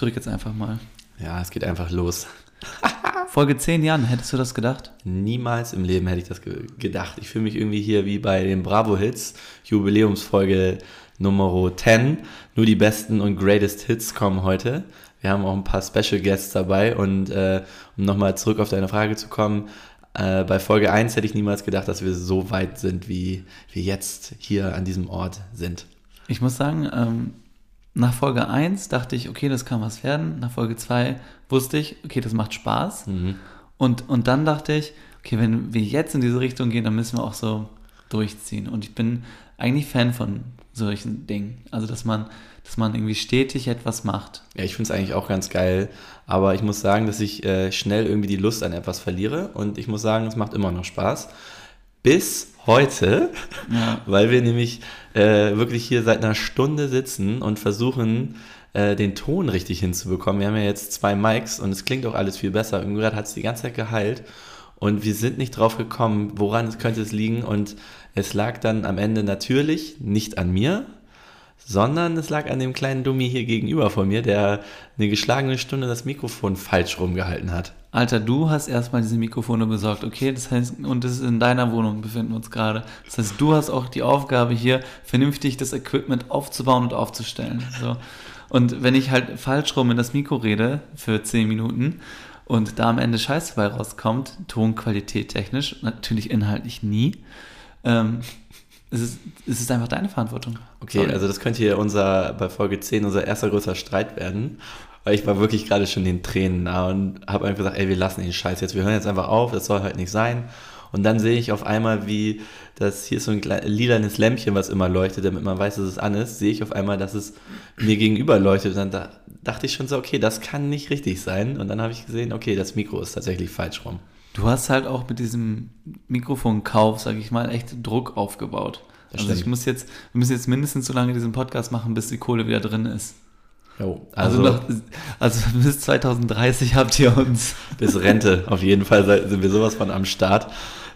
drücke jetzt einfach mal. Ja, es geht einfach los. Folge 10 Jan, hättest du das gedacht? Niemals im Leben hätte ich das ge gedacht. Ich fühle mich irgendwie hier wie bei den Bravo-Hits, Jubiläumsfolge Nummer 10. Nur die besten und greatest Hits kommen heute. Wir haben auch ein paar Special Guests dabei und äh, um nochmal zurück auf deine Frage zu kommen, äh, bei Folge 1 hätte ich niemals gedacht, dass wir so weit sind, wie wir jetzt hier an diesem Ort sind. Ich muss sagen, ähm, nach Folge 1 dachte ich, okay, das kann was werden. Nach Folge 2 wusste ich, okay, das macht Spaß. Mhm. Und, und dann dachte ich, okay, wenn wir jetzt in diese Richtung gehen, dann müssen wir auch so durchziehen. Und ich bin eigentlich Fan von solchen Dingen. Also, dass man, dass man irgendwie stetig etwas macht. Ja, ich finde es eigentlich auch ganz geil, aber ich muss sagen, dass ich äh, schnell irgendwie die Lust an etwas verliere und ich muss sagen, es macht immer noch Spaß. Bis heute, Ja. weil wir nämlich äh, wirklich hier seit einer Stunde sitzen und versuchen, äh, den Ton richtig hinzubekommen. Wir haben ja jetzt zwei Mics und es klingt auch alles viel besser. Irgendwie hat es die ganze Zeit geheilt und wir sind nicht drauf gekommen, woran es könnte es liegen und es lag dann am Ende natürlich nicht an mir, sondern es lag an dem kleinen Dummi hier gegenüber von mir, der eine geschlagene Stunde das Mikrofon falsch rumgehalten hat. Alter, du hast erstmal diese Mikrofone besorgt, okay? Das heißt, und das ist in deiner Wohnung, befinden wir uns gerade. Das heißt, du hast auch die Aufgabe hier, vernünftig das Equipment aufzubauen und aufzustellen. So. Und wenn ich halt falsch rum in das Mikro rede für 10 Minuten und da am Ende Scheiße bei rauskommt, Tonqualität technisch, natürlich inhaltlich nie, ähm, es, ist, es ist einfach deine Verantwortung. Okay, Sorry. also das könnte hier unser, bei Folge 10 unser erster größer Streit werden. Weil ich war wirklich gerade schon den Tränen nah und habe einfach gesagt, ey, wir lassen den Scheiß jetzt, wir hören jetzt einfach auf, das soll halt nicht sein. Und dann sehe ich auf einmal, wie das hier ist so ein lilanes Lämpchen, was immer leuchtet, damit man weiß, dass es an ist, sehe ich auf einmal, dass es mir gegenüber leuchtet. Und dann da, dachte ich schon so, okay, das kann nicht richtig sein. Und dann habe ich gesehen, okay, das Mikro ist tatsächlich falsch rum. Du hast halt auch mit diesem Mikrofonkauf, sag ich mal, echt Druck aufgebaut. Das also ich stimmt. muss jetzt, wir müssen jetzt mindestens so lange diesen Podcast machen, bis die Kohle wieder drin ist. Jo, Also, also, noch, also bis 2030 habt ihr uns. bis Rente auf jeden Fall sind wir sowas von am Start.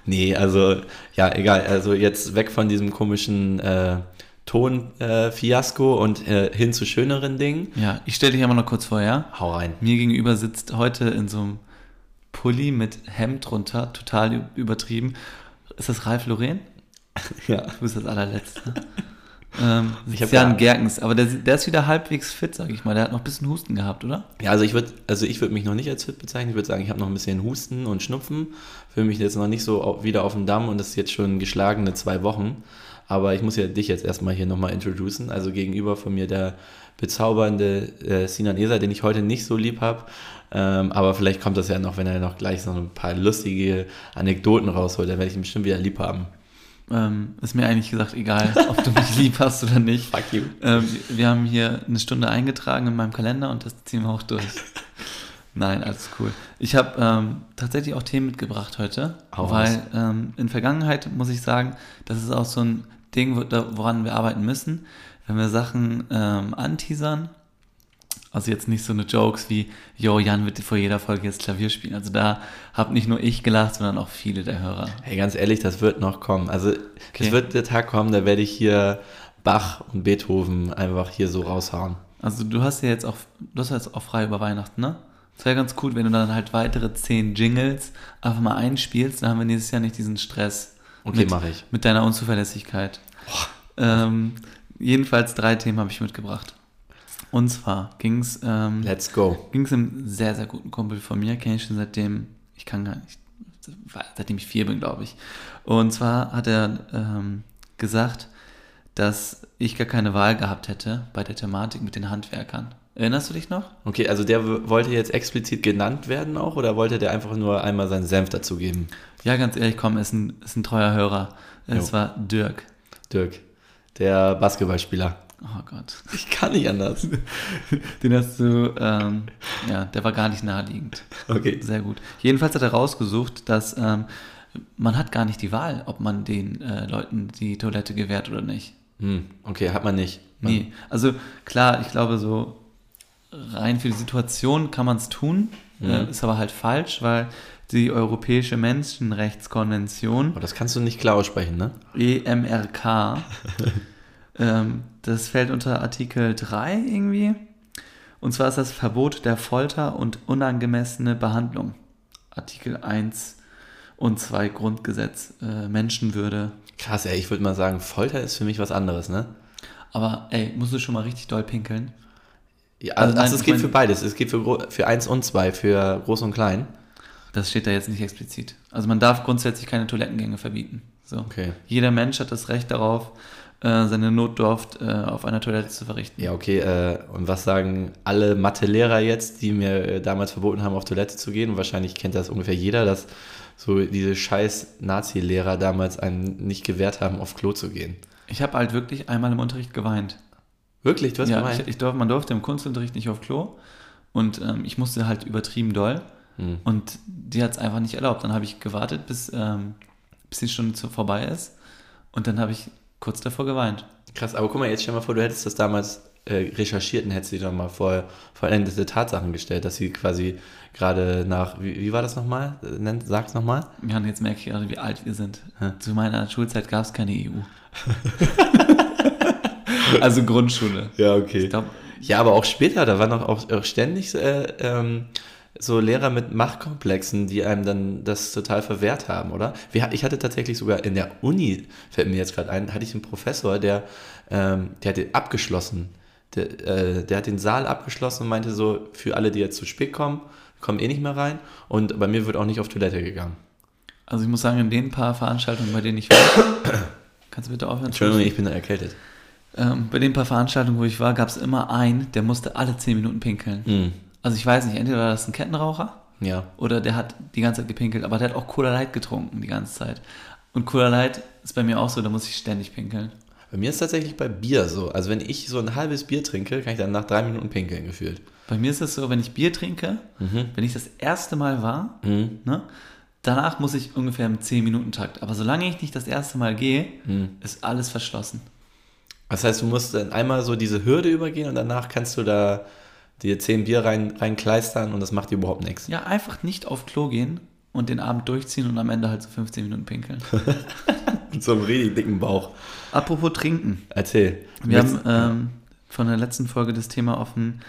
Nee, also ja, egal. Also jetzt weg von diesem komischen äh, Ton-Fiasko und äh, hin zu schöneren Dingen. Ja, ich stelle dich einmal noch kurz vor, ja? Hau rein. Mir gegenüber sitzt heute in so einem Pulli mit Hemd drunter, total übertrieben. Ist das Ralf Lauren? Ja. Du bist das allerletzte. ähm, Ich hab Jan ja- Gerkens, aber der, der ist wieder halbwegs fit, sag ich mal. Der hat noch ein bisschen Husten gehabt, oder? Ja, also ich würde also ich würde mich noch nicht als fit bezeichnen. Ich würde sagen, ich habe noch ein bisschen Husten und Schnupfen. Fühle mich jetzt noch nicht so wieder auf dem Damm und das ist jetzt schon geschlagene zwei Wochen. Aber ich muss ja dich jetzt erstmal hier nochmal introducen. Also gegenüber von mir der bezaubernde äh, Sinan Eser, den ich heute nicht so lieb habe. Ähm, aber vielleicht kommt das ja noch, wenn er noch gleich so ein paar lustige Anekdoten rausholt. Dann werde ich ihn bestimmt wieder lieb haben. Ähm, ist mir eigentlich gesagt egal, ob du mich lieb hast oder nicht. Fuck you. Ähm, wir haben hier eine Stunde eingetragen in meinem Kalender und das ziehen wir auch durch. Nein, alles cool. Ich habe ähm, tatsächlich auch Themen mitgebracht heute, Hau weil ähm, in Vergangenheit muss ich sagen, das ist auch so ein Ding, woran wir arbeiten müssen, wenn wir Sachen ähm, anteasern. Also jetzt nicht so eine Jokes wie, yo, Jan wird vor jeder Folge jetzt Klavier spielen. Also da habe nicht nur ich gelacht, sondern auch viele der Hörer. Hey, ganz ehrlich, das wird noch kommen. Also Okay. es wird der Tag kommen, da werde ich hier Bach und Beethoven einfach hier so raushauen. Also du hast ja jetzt auch, du hast ja jetzt auch frei über Weihnachten, ne? Es wäre ganz cool, wenn du dann halt weitere zehn Jingles einfach mal einspielst, dann haben wir nächstes Jahr nicht diesen Stress. Okay, mit, mache ich. Mit deiner Unzuverlässigkeit. Ähm, jedenfalls drei Themen habe ich mitgebracht. Und zwar ging es ähm, Let's go. ging's einem sehr, sehr guten Kumpel von mir, kenne ich schon seitdem, ich kann gar nicht, seitdem ich vier bin, glaube ich. Und zwar hat er ähm, gesagt, dass ich gar keine Wahl gehabt hätte bei der Thematik mit den Handwerkern. Erinnerst du dich noch? Okay, also der wollte jetzt explizit genannt werden auch oder wollte der einfach nur einmal seinen Senf dazugeben? Ja, ganz ehrlich, komm, ist ein, ist ein treuer Hörer. Es Jo. war Dirk. Dirk, der Basketballspieler. Oh Gott. Ich kann nicht anders. Den hast du, ähm, ja, der war gar nicht naheliegend. Okay. Sehr gut. Jedenfalls hat er rausgesucht, dass ähm, man hat gar nicht die Wahl, ob man den äh, Leuten die Toilette gewährt oder nicht. Hm, okay, hat man nicht. Man- Nee, also klar, ich glaube so rein für die Situation kann man es tun, äh, ist aber halt falsch, weil die Europäische Menschenrechtskonvention Aber das kannst du nicht klar aussprechen, ne? EMRK. ähm, das fällt unter Artikel 3 irgendwie. Und zwar ist das Verbot der Folter und unangemessene Behandlung. Artikel 1 und 2 Grundgesetz, äh, Menschenwürde. Krass, ey, ich würde mal sagen, Folter ist für mich was anderes, ne? Aber ey, musst du schon mal richtig doll pinkeln? Ja, Also also, nein, es geht mein- für beides. Es geht für, für eins und zwei, für groß und klein. Das steht da jetzt nicht explizit. Also man darf grundsätzlich keine Toilettengänge verbieten. So. Okay. Jeder Mensch hat das Recht darauf, äh, seine Notdurft äh, auf einer Toilette zu verrichten. Ja, okay. Äh, und was sagen alle Mathelehrer jetzt, die mir damals verboten haben, auf Toilette zu gehen? Und wahrscheinlich kennt das ungefähr jeder, dass so diese scheiß Nazi-Lehrer damals einen nicht gewährt haben, auf Klo zu gehen. Ich habe halt wirklich einmal im Unterricht geweint. Wirklich? Du hast ja, gemeint? ich, ich durf, man durfte im Kunstunterricht nicht auf Klo und ähm, ich musste halt übertrieben doll Hm. und die hat es einfach nicht erlaubt. Dann habe ich gewartet, bis, ähm, bis die Stunde zu, vorbei ist und dann habe ich kurz davor geweint. Krass, aber guck mal, jetzt stell mal vor, du hättest das damals äh, recherchiert und hättest dich doch mal vor vollendete Tatsachen gestellt, dass sie quasi gerade nach, wie, wie war das nochmal? Nennt- Sag's nochmal. Ja, und jetzt merke ich gerade, wie alt wir sind. Hä? Zu meiner Schulzeit gab es keine EU. also Grundschule. Ja, okay. Ich glaube, Ja, aber auch später, da waren doch auch, auch ständig äh, ähm, so Lehrer mit Machtkomplexen, die einem dann das total verwehrt haben, oder? Ich hatte tatsächlich sogar in der Uni, fällt mir jetzt gerade ein, hatte ich einen Professor, der, ähm, der hatte abgeschlossen. Der, äh, der hat den Saal abgeschlossen und meinte so, für alle, die jetzt zu spät kommen, kommen eh nicht mehr rein. Und bei mir wird auch nicht auf Toilette gegangen. also ich muss sagen, in den paar Veranstaltungen, bei denen ich war, kannst du bitte aufhören? Entschuldigung, ich bin erkältet. Ähm, bei den paar Veranstaltungen, wo ich war, gab es immer einen, der musste alle 10 Minuten pinkeln. Hm, Also ich weiß nicht, entweder war das ein Kettenraucher ja. oder der hat die ganze Zeit gepinkelt, aber der hat auch Cola Light getrunken die ganze Zeit. Und Cola Light ist bei mir auch so, da muss ich ständig pinkeln. Bei mir ist tatsächlich bei Bier so. Also wenn ich so ein halbes Bier trinke, kann ich dann nach drei Minuten pinkeln gefühlt. Bei mir ist es so, wenn ich Bier trinke, wenn ich das erste Mal war, Mhm. ne, danach muss ich ungefähr im 10-Minuten-Takt. Aber solange ich nicht das erste Mal gehe, Mhm. ist alles verschlossen. Das heißt, du musst dann einmal so diese Hürde übergehen und danach kannst du da dir zehn Bier rein, reinkleistern und das macht dir überhaupt nichts. Ja, einfach nicht auf Klo gehen und den Abend durchziehen und am Ende halt so 15 Minuten pinkeln. Mit so einem richtig dicken Bauch. Apropos trinken. Erzähl. Wir haben ähm, von der letzten Folge das Thema offen,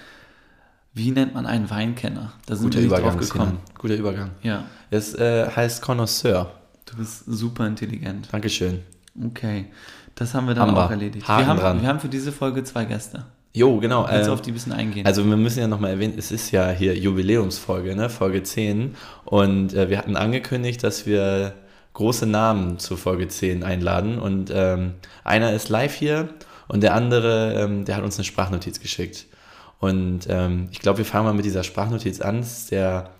wie nennt man einen Weinkenner? Da sind guter wir nicht Übergang. drauf gekommen. Sinan. Guter Übergang. Ja, Es äh, heißt Connoisseur. du bist super intelligent. Dankeschön. Okay, das haben wir dann wir. auch erledigt. Haken wir, haben, dran. wir haben für diese Folge zwei Gäste. Jo, genau. Willst du ähm, auf die ein bisschen eingehen? Also wir müssen ja nochmal erwähnen, es ist ja hier Jubiläumsfolge, ne? Folge 10. Und äh, wir hatten angekündigt, dass wir große Namen zu Folge 10 einladen. Und ähm, einer ist live hier und der andere, ähm, der hat uns eine Sprachnotiz geschickt. Und ähm, ich glaube, wir fangen mal mit dieser Sprachnotiz an. Das ist der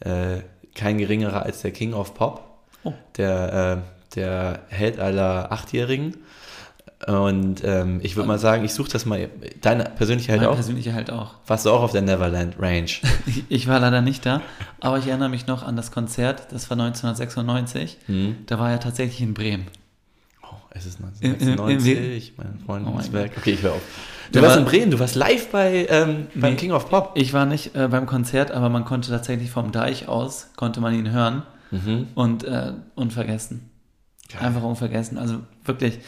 äh, kein geringerer als der King of Pop, Oh. der, äh, der Held aller Achtjährigen. Und ähm, ich würde mal sagen, ich suche das mal. Deine persönliche halt mein auch? persönlicher halt auch. Warst du auch auf der Neverland Range? Ich, war leider nicht da, aber ich erinnere mich noch an das Konzert, das war 1996. Hm? Da war er tatsächlich in Bremen. Oh, es ist Im- im- im 1996, mein Freund Oh mein ist weg. Okay, ich höre auf. Du Der warst war- in Bremen, du warst live bei, ähm, beim Nee. King of Pop. Ich war nicht äh, beim Konzert, aber man konnte tatsächlich vom Deich aus, konnte man ihn hören Mhm. und äh, unvergessen. Geil. Einfach unvergessen. Also wirklich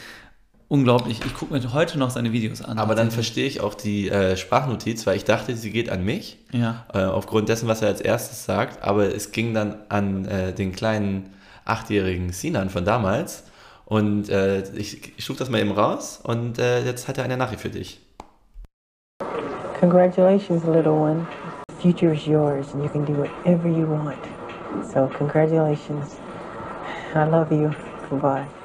unglaublich. Ich gucke mir heute noch seine Videos an. Aber dann verstehe ich auch die äh, Sprachnotiz, weil ich dachte, sie geht an mich, Ja, äh, aufgrund dessen, was er als erstes sagt. Aber es ging dann an äh, den kleinen achtjährigen Sinan von damals. Und äh, ich, ich schlug das mal eben raus und äh, jetzt hat er eine Nachricht für dich. Congratulations, little one. The future is yours, and you can do whatever you want. So, congratulations. I love you. Goodbye.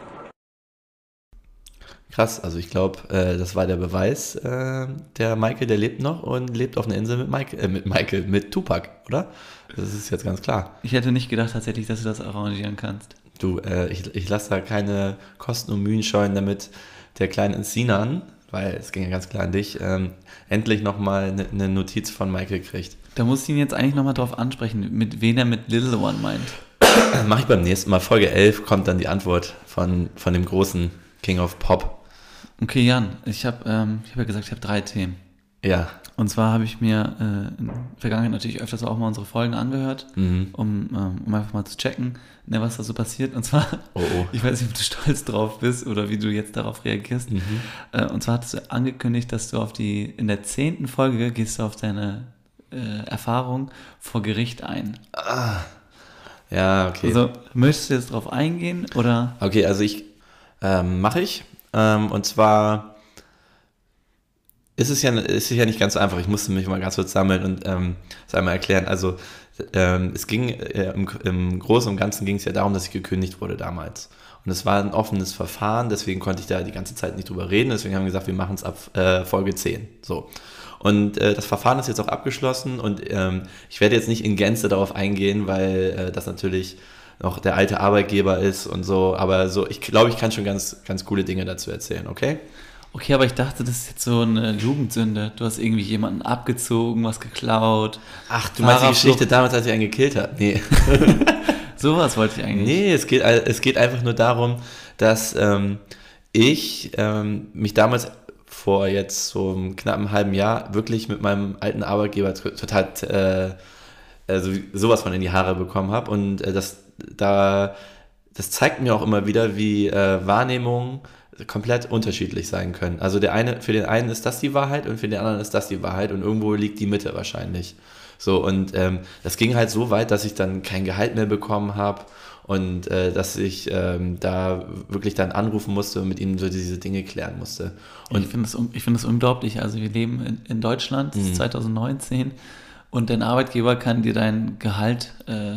Krass, also ich glaube, äh, das war der Beweis. Äh, der Michael, der lebt noch und lebt auf einer Insel mit Michael, äh, mit Michael, mit Tupac, oder? Das ist jetzt ganz klar. ich hätte nicht gedacht tatsächlich, dass du das arrangieren kannst. Du, äh, ich, ich lasse da keine Kosten und Mühen scheuen, damit der kleine Sinan, weil es ging ja ganz klar an dich, ähm, endlich nochmal eine ne Notiz von Michael kriegt. Da muss ich ihn jetzt eigentlich nochmal drauf ansprechen, mit wen er mit Little One meint. Mache ich beim nächsten Mal. Folge 11 kommt dann die Antwort von, von dem großen King of Pop. Okay, Jan, ich habe ähm, ich hab ja gesagt, ich habe drei Themen. Ja. Und zwar habe ich mir äh, in der Vergangenheit natürlich öfters auch mal unsere Folgen angehört, Mhm. um, ähm, um einfach mal zu checken, ne, was da so passiert. Und zwar, Oh, oh. ich weiß nicht, ob du stolz drauf bist oder wie du jetzt darauf reagierst. Mhm. Äh, und zwar hattest du angekündigt, dass du auf die, in der zehnten Folge gehst du auf deine äh, Erfahrung vor Gericht ein. Ja, okay. Also, möchtest du jetzt drauf eingehen oder? Okay, also ich ähm, mache ich. Ähm, und zwar ist es ja ist ja nicht ganz einfach. Ich musste mich mal ganz kurz sammeln und ähm, es einmal erklären. Also ähm, es ging äh, im, im Großen und Ganzen ging es ja darum, dass ich gekündigt wurde damals. Und es war ein offenes Verfahren, deswegen konnte ich da die ganze Zeit nicht drüber reden. Deswegen haben wir gesagt, wir machen es ab äh, Folge 10. So. Und äh, das Verfahren ist jetzt auch abgeschlossen und ähm, ich werde jetzt nicht in Gänze darauf eingehen, weil äh, das natürlich noch der alte Arbeitgeber ist und so. Aber so, ich glaube, ich kann schon ganz, ganz coole Dinge dazu erzählen, okay? Okay, aber ich dachte, das ist jetzt so eine Jugendsünde. Du hast irgendwie jemanden abgezogen, was geklaut. Ach, du meinst die. Geschichte damals, als ich einen gekillt habe? Nee. Sowas wollte ich eigentlich. Nee, es geht, es geht einfach nur darum, dass ähm, ich ähm, mich damals vor jetzt so einem knappen halben Jahr wirklich mit meinem alten Arbeitgeber total äh, also sowas von in die Haare bekommen habe und äh, das da das zeigt mir auch immer wieder, wie äh, Wahrnehmungen komplett unterschiedlich sein können. Also der eine, für den einen ist das die Wahrheit und für den anderen ist das die Wahrheit und irgendwo liegt die Mitte wahrscheinlich. So, und ähm, das ging halt so weit, dass ich dann kein Gehalt mehr bekommen habe und äh, dass ich ähm, da wirklich dann anrufen musste und mit ihnen so diese Dinge klären musste. Und ich finde das, ich finde das unglaublich. Also wir leben in, in Deutschland, Mhm. es ist 2019 und dein Arbeitgeber kann dir dein Gehalt äh,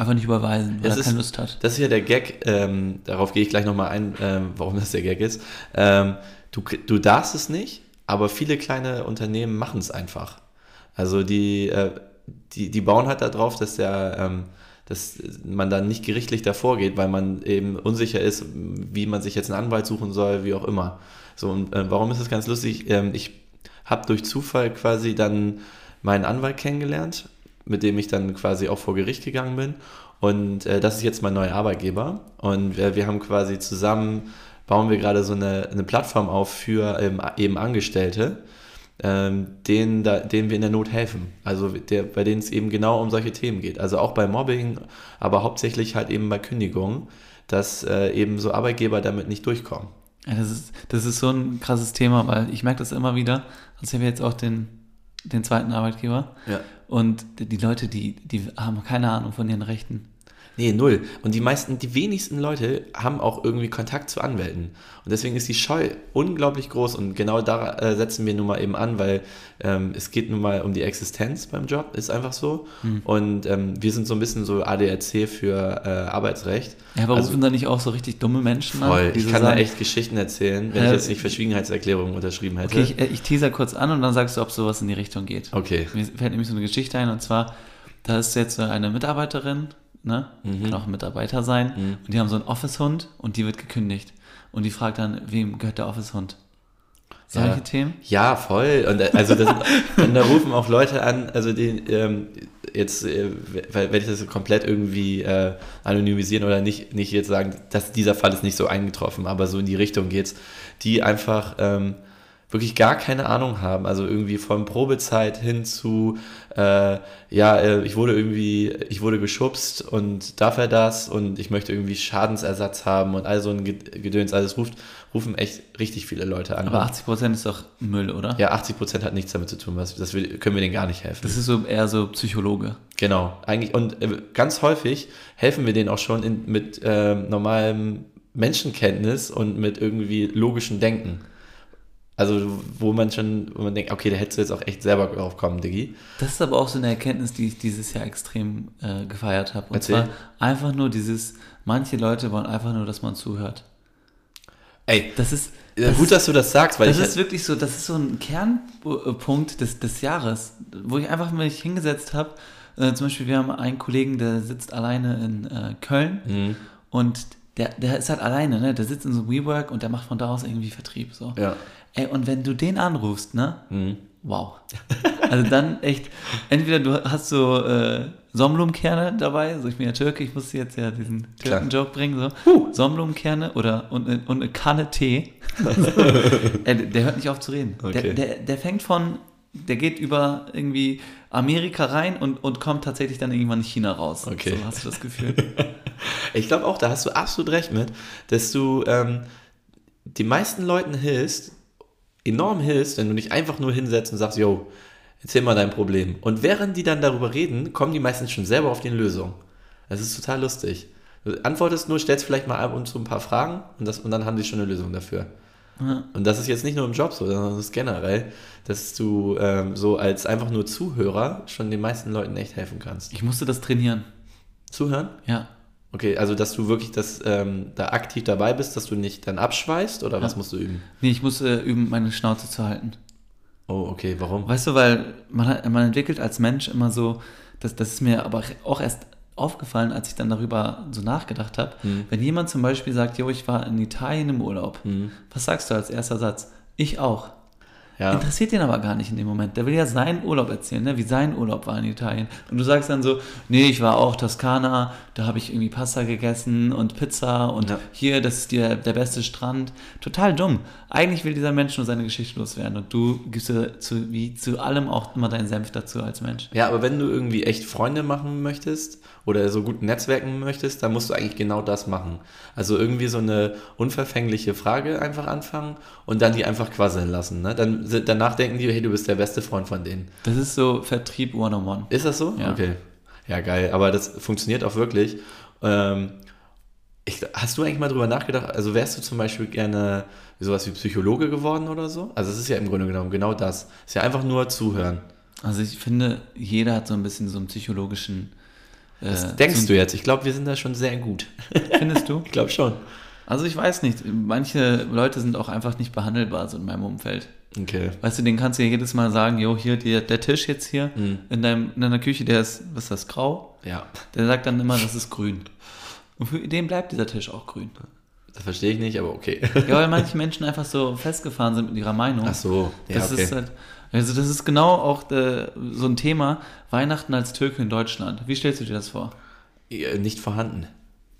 einfach nicht überweisen, weil Das er ist- keine Lust hat. Das ist ja der Gag, ähm, darauf gehe ich gleich nochmal ein, ähm, warum das der Gag ist. Ähm, du, du darfst es nicht, aber viele kleine Unternehmen machen es einfach. Also die, äh, die, die bauen halt darauf, dass der, ähm, dass man dann nicht gerichtlich davor geht, weil man eben unsicher ist, wie man sich jetzt einen Anwalt suchen soll, wie auch immer. So, und äh, warum ist das ganz lustig? Ähm, ich habe durch Zufall quasi dann meinen Anwalt kennengelernt, mit dem ich dann quasi auch vor Gericht gegangen bin. Und äh, das ist jetzt mein neuer Arbeitgeber. Und äh, wir haben quasi zusammen, bauen wir gerade so eine, eine Plattform auf für ähm, eben Angestellte, ähm, denen, da, denen wir in der Not helfen. Also der, bei denen es eben genau um solche Themen geht. Also auch bei Mobbing, aber hauptsächlich halt eben bei Kündigungen, dass äh, eben so Arbeitgeber damit nicht durchkommen. Ja, das, ist, das ist so ein krasses Thema, weil ich merke das immer wieder. Also ich habe jetzt auch den, den zweiten Arbeitgeber Ja. und die, die Leute, die, die haben keine Ahnung von ihren Rechten. Nee, null. Und die meisten, die wenigsten Leute haben auch irgendwie Kontakt zu Anwälten. Und deswegen ist die Scheu unglaublich groß. Und genau da äh, setzen wir nun mal eben an, weil ähm, es geht nun mal um die Existenz beim Job, ist einfach so. Und ähm, wir sind so ein bisschen so ADAC für äh, Arbeitsrecht. Ja, aber Also- rufen da nicht auch so richtig dumme Menschen Voll. an? Ich kann da sagen, echt Geschichten erzählen, wenn Äh, ich jetzt nicht Verschwiegenheitserklärungen unterschrieben hätte. Okay, ich, äh, ich teaser kurz an und dann sagst du, ob sowas in die Richtung geht. Okay. Mir fällt nämlich so eine Geschichte ein und zwar, da ist jetzt eine Mitarbeiterin, ne? Mhm. Kann auch ein Mitarbeiter sein. Und die haben so einen Office-Hund und die wird gekündigt. Und die fragt dann, wem gehört der Office-Hund? Solche Ja. Themen? Ja, voll. Und äh, also das, und da rufen auch Leute an, also die ähm, jetzt, äh, werde ich das komplett irgendwie äh, anonymisieren oder nicht, nicht jetzt sagen, dass dieser Fall ist nicht so eingetroffen, aber so in die Richtung geht's, die einfach ähm, wirklich gar keine Ahnung haben, also irgendwie von Probezeit hin zu, äh, ja, äh, ich wurde irgendwie, ich wurde geschubst und darf er das und ich möchte irgendwie Schadensersatz haben und all so ein Ged- Gedöns, also es ruft, rufen echt richtig viele Leute an. Aber 80% ist doch Müll, oder? Ja, 80 Prozent hat nichts damit zu tun, was, das will, können wir denen gar nicht helfen. Das ist so eher so Psychologe. genau, eigentlich. Und äh, ganz häufig helfen wir denen auch schon in, mit ähm, normalem Menschenkenntnis und mit irgendwie logischem Denken. Also, wo man schon, wo man denkt, okay, da hättest du jetzt auch echt selber drauf kommen, Diggi. Das ist aber auch so eine Erkenntnis, die ich dieses Jahr extrem äh, gefeiert habe. Und Erzähl. zwar einfach nur dieses, manche Leute wollen einfach nur, dass man zuhört. Ey, Das ist, das gut, ist, dass du das sagst, weil das ich. ist wirklich so, das ist so ein Kernpunkt des, des Jahres, wo ich einfach mich hingesetzt habe. Äh, zum Beispiel, wir haben einen Kollegen, der sitzt alleine in äh, Köln Mhm. und der, der ist halt alleine, ne? Der sitzt in so einem WeWork und der macht von da aus irgendwie Vertrieb. So. Ja. Ey, und wenn du den anrufst, ne? Mhm. Wow. Also dann echt, entweder du hast so äh, Sonnenblumenkerne dabei, so ich bin ja Türke, ich musste jetzt ja diesen. Türken-Joke bringen, so Sonnenblumenkerne oder und, und eine Kanne Tee. Ey, der hört nicht auf zu reden. Okay. Der, der, der fängt von der geht über irgendwie Amerika rein und, und kommt tatsächlich dann irgendwann in China raus. Okay. So hast du das Gefühl. Ich glaube auch, da hast du absolut recht mit, dass du ähm, die meisten Leuten hilfst, enorm hilfst, wenn du dich einfach nur hinsetzt und sagst, yo, erzähl mal dein Problem. Und während die dann darüber reden, kommen die meistens schon selber auf die Lösung. Das ist total lustig. Du antwortest nur, stellst vielleicht mal ab und zu ein paar Fragen und, das, und dann haben die schon eine Lösung dafür. Ja. Und das ist jetzt nicht nur im Job so, sondern das ist generell, dass du ähm, so als einfach nur Zuhörer schon den meisten Leuten echt helfen kannst. Ich musste das trainieren. Zuhören? Ja. Okay, also dass du wirklich das, ähm, da aktiv dabei bist, dass du nicht dann abschweißt oder was musst du üben? Nee, ich muss äh, üben, meine Schnauze zu halten. Oh, okay, warum? Weißt du, weil man, hat, man entwickelt als Mensch immer so, das, das ist mir aber auch erst aufgefallen, als ich dann darüber so nachgedacht habe. Hm. Wenn jemand zum Beispiel sagt, jo, ich war in Italien im Urlaub, Hm. was sagst du als erster Satz? Ich auch. Ja, Interessiert den aber gar nicht in dem Moment. Der will ja seinen Urlaub erzählen, ne? wie sein Urlaub war in Italien. Und du sagst dann so, nee, ich war auch Toskana, da habe ich irgendwie Pasta gegessen und Pizza und Ja. hier, das ist der, der beste Strand. Total dumm. Eigentlich will dieser Mensch nur seine Geschichte loswerden und du gibst dir zu, wie zu allem auch immer deinen Senf dazu als Mensch. ja, aber wenn du irgendwie echt Freunde machen möchtest oder so gut netzwerken möchtest, dann musst du eigentlich genau das machen. Also irgendwie so eine unverfängliche Frage einfach anfangen und dann die einfach quasseln lassen. Ne? Dann, danach denken die, hey, du bist der beste Freund von denen. Das ist so Vertrieb 101. Ist das so? Ja. Okay. Ja, geil. Aber das funktioniert auch wirklich. Ähm, ich, hast du eigentlich mal drüber nachgedacht, also wärst du zum Beispiel gerne sowas wie Psychologe geworden oder so? Also es ist ja im Grunde genommen genau das. Es ist ja einfach nur zuhören. Also ich finde, jeder hat so ein bisschen so einen psychologischen... Äh, Das denkst so, du jetzt? Ich glaube, wir sind da schon sehr gut. Findest du? Ich glaube schon. Also ich weiß nicht, manche Leute sind auch einfach nicht behandelbar so in meinem Umfeld. Okay. Weißt du, den kannst du ja jedes Mal sagen, jo, hier, der, der Tisch jetzt hier Mhm. in, deinem, in deiner Küche, der ist, was ist das, grau? Ja, Der sagt dann immer, das ist grün. Und für den bleibt dieser Tisch auch grün. das verstehe ich nicht, aber okay. Ja, weil manche Menschen einfach so festgefahren sind mit ihrer Meinung. Ach so, ja, das okay. ist halt, also das ist genau auch äh, so ein Thema, Weihnachten als Türke in Deutschland. Wie stellst du dir das vor? Nicht vorhanden.